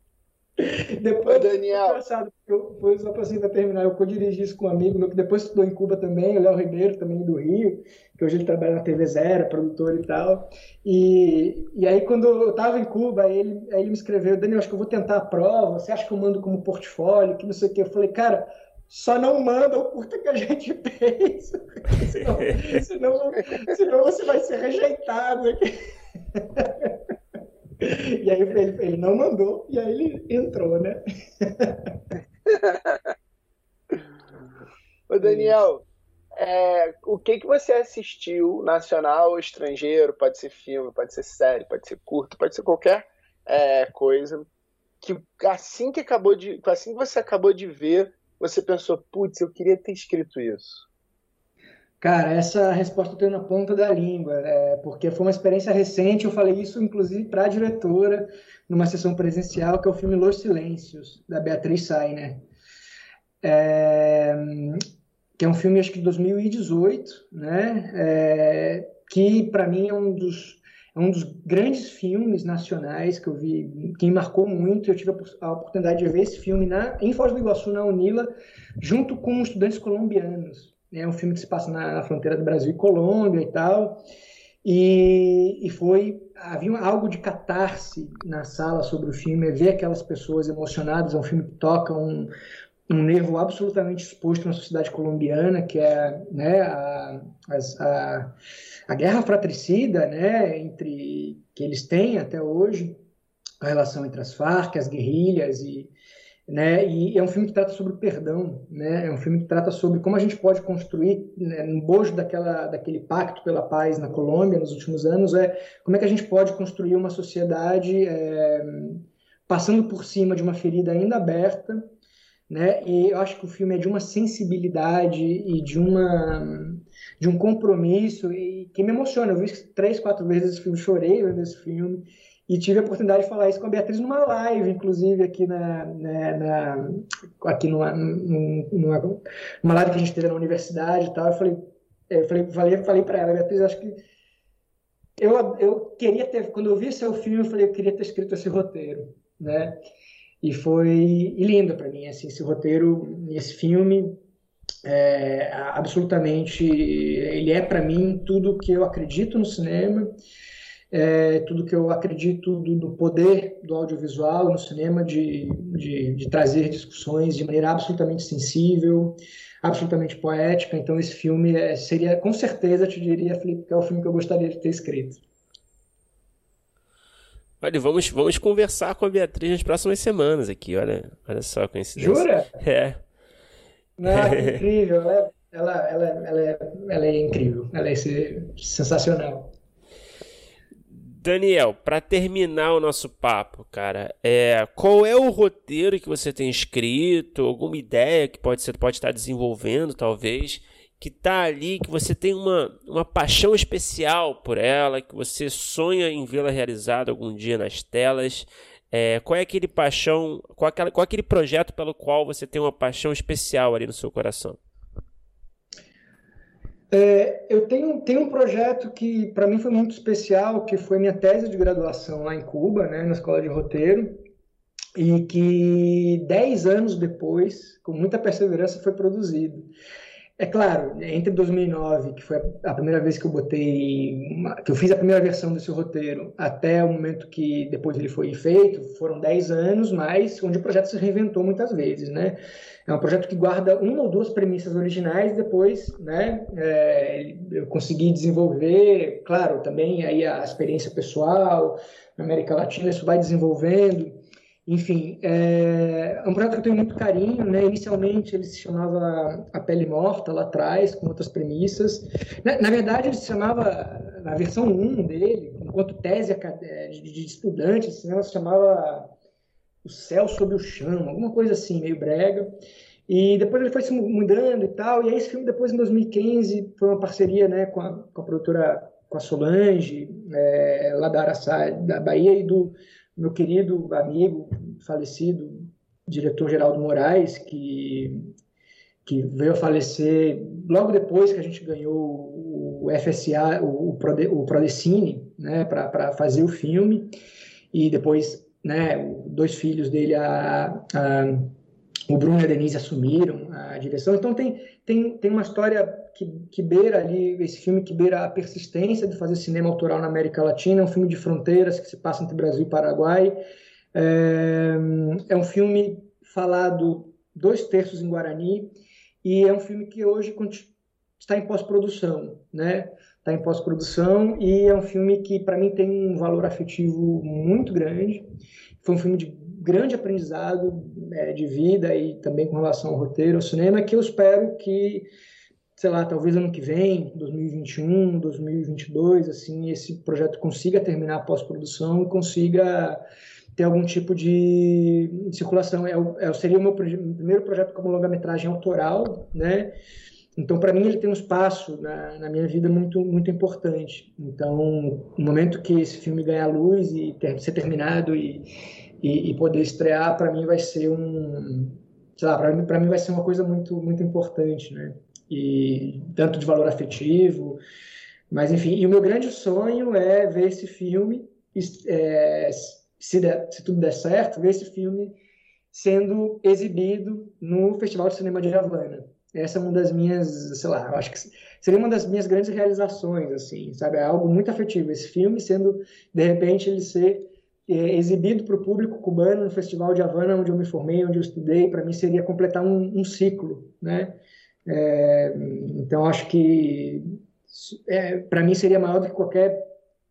Depois, Daniel. Engraçado, eu, foi só para assim, terminar, eu co-dirigi isso com um amigo meu que depois estudou em Cuba também, o Léo Ribeiro, também do Rio, que hoje ele trabalha na TV Zero, produtor e tal. E, e aí, quando eu estava em Cuba, ele, aí ele me escreveu: Daniel, acho que eu vou tentar a prova, você acha que eu mando como portfólio, que não sei o quê. Eu falei, cara. Só não manda o curta que a gente fez, senão, senão, senão você vai ser rejeitado. E aí ele, ele não mandou, e aí ele entrou, né? Ô Daniel, é, o que, que você assistiu, nacional ou estrangeiro? Pode ser filme, pode ser série, pode ser curto, pode ser qualquer é, coisa. Que assim que acabou de. Assim que você acabou de ver, você pensou, putz, eu queria ter escrito isso. Cara, essa resposta eu tenho na ponta da língua, é, porque foi uma experiência recente. Eu falei isso, inclusive, para a diretora, numa sessão presencial, que é o filme Los Silêncios, da Beatriz Sainer. É, que é um filme, acho que de 2018, né? É, que, para mim, é um dos, é um dos grandes filmes nacionais que eu vi, que me marcou muito. Eu tive a oportunidade de ver esse filme na, em Foz do Iguaçu, na Unila, junto com estudantes colombianos. É um filme que se passa na, na fronteira do Brasil e Colômbia e tal. E, e foi havia algo de catarse na sala sobre o filme, é ver aquelas pessoas emocionadas, é um filme que toca um, um nervo absolutamente exposto na sociedade colombiana, que é né, a, a, a guerra fratricida né, entre que eles têm até hoje, a relação entre as Farc, as guerrilhas e né? E é um filme que trata sobre perdão, né? É um filme que trata sobre como a gente pode construir, né, no bojo daquela, daquele pacto pela paz na Colômbia nos últimos anos, é como é que a gente pode construir uma sociedade é, passando por cima de uma ferida ainda aberta, né? E eu acho que o filme é de uma sensibilidade e de uma de um compromisso e que me emociona. Eu vi três, quatro vezes esse filme, chorei vendo esse filme. E tive a oportunidade de falar isso com a Beatriz numa live, inclusive, aqui na, na, né, na aqui numa, numa, numa live que a gente teve na universidade e tal. Eu falei, eu falei, falei, falei para ela, Beatriz, acho que eu, eu queria ter, quando eu vi seu filme, eu falei, eu queria ter escrito esse roteiro, né? E foi lindo para mim, assim, esse roteiro, esse filme, é, absolutamente, ele é para mim tudo que eu acredito no cinema é, tudo que eu acredito do, do, poder do audiovisual no cinema de, de, de, trazer discussões de maneira absolutamente sensível, absolutamente poética. Então, esse filme é, seria, com certeza, te diria, Felipe, que é o filme que eu gostaria de ter escrito. Olha, vamos, vamos conversar com a Beatriz nas próximas semanas aqui, olha, olha só a coincidência. Jura? É. Não, é incrível, ela, ela, ela, ela, é, ela é incrível, ela é sensacional. Daniel, para terminar o nosso papo, cara, é, qual é o roteiro que você tem escrito, alguma ideia que pode, você pode estar desenvolvendo, talvez, que está ali, que você tem uma, uma paixão especial por ela, que você sonha em vê-la realizada algum dia nas telas? É, qual é aquele paixão, qual, aquela, qual é aquele projeto pelo qual você tem uma paixão especial ali no seu coração? É, eu tenho, tenho um projeto que para mim foi muito especial, que foi minha tese de graduação lá em Cuba, né, na escola de roteiro, e que dez anos depois, com muita perseverança, foi produzido. É claro, entre 2009, que foi a primeira vez que eu botei, que eu fiz a primeira versão desse roteiro, até o momento que depois ele foi feito, foram 10 anos, mas onde o projeto se reinventou muitas vezes, né? É um projeto que guarda uma ou duas premissas originais, depois, né, é, eu consegui desenvolver, claro, também aí a experiência pessoal na América Latina, isso vai desenvolvendo, enfim, é, é um projeto que eu tenho muito carinho, né? Inicialmente ele se chamava A Pele Morta, lá atrás, com outras premissas. Na, na verdade, ele se chamava, na versão 1 dele, enquanto tese de, de estudante, se chamava O Céu Sob o Chão, alguma coisa assim, meio brega. E depois ele foi se mudando e tal. E aí esse filme, depois, em 2015, foi uma parceria né, com, a, com a produtora, com a Solange, é, lá da Araçá, da Bahia, e do meu querido amigo, falecido, diretor Geraldo Moraes, que, que veio a falecer logo depois que a gente ganhou o FSA, o, o, Prode, o Prodecine, né, para fazer o filme, e depois né, dois filhos dele, a, a, o Bruno e a Denise assumiram a direção. Então tem, tem, tem uma história que, que beira ali, esse filme que beira a persistência de fazer cinema autoral na América Latina, é um filme de fronteiras que se passa entre Brasil e Paraguai. É, é um filme falado dois terços em Guarani e é um filme que hoje está em pós-produção, né? Está em pós-produção e é um filme que para mim tem um valor afetivo muito grande. Foi um filme de grande aprendizado é, de vida e também com relação ao roteiro, ao cinema, que eu espero que sei lá, talvez ano que vem, 2021, 2022, assim, esse projeto consiga terminar a pós-produção e consiga ter algum tipo de circulação. É, é, seria o meu primeiro projeto como longa-metragem autoral, né? Então, para mim, ele tem um espaço na, na, minha vida muito, muito importante. Então, no momento que esse filme ganhar luz e ter, ser terminado e, e, e poder estrear, para mim vai ser um, sei lá, para mim, mim vai ser uma coisa muito, muito importante, né? e tanto de valor afetivo. Mas, enfim, e o meu grande sonho é ver esse filme, é, se, der, se tudo der certo, ver esse filme sendo exibido no Festival de Cinema de Havana. Essa é uma das minhas, sei lá, eu acho que seria uma das minhas grandes realizações, assim, sabe? É algo muito afetivo. Esse filme sendo, de repente, ele ser é, exibido para o público cubano no Festival de Havana, onde eu me formei, onde eu estudei, para mim seria completar um, um ciclo, né? É, então acho que é, para mim seria maior do que qualquer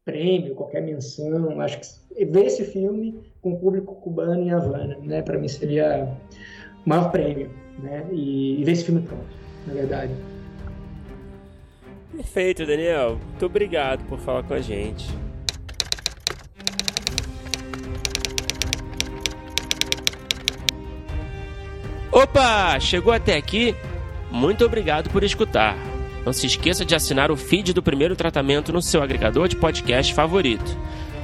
prêmio, qualquer menção. Acho que ver esse filme com o público cubano em Havana, né? Para mim seria maior prêmio, né? E, e ver esse filme pronto, na verdade. Perfeito, Daniel. Muito obrigado por falar com a gente. Opa! Chegou até aqui? Muito obrigado por escutar. Não se esqueça de assinar o feed do primeiro tratamento no seu agregador de podcast favorito.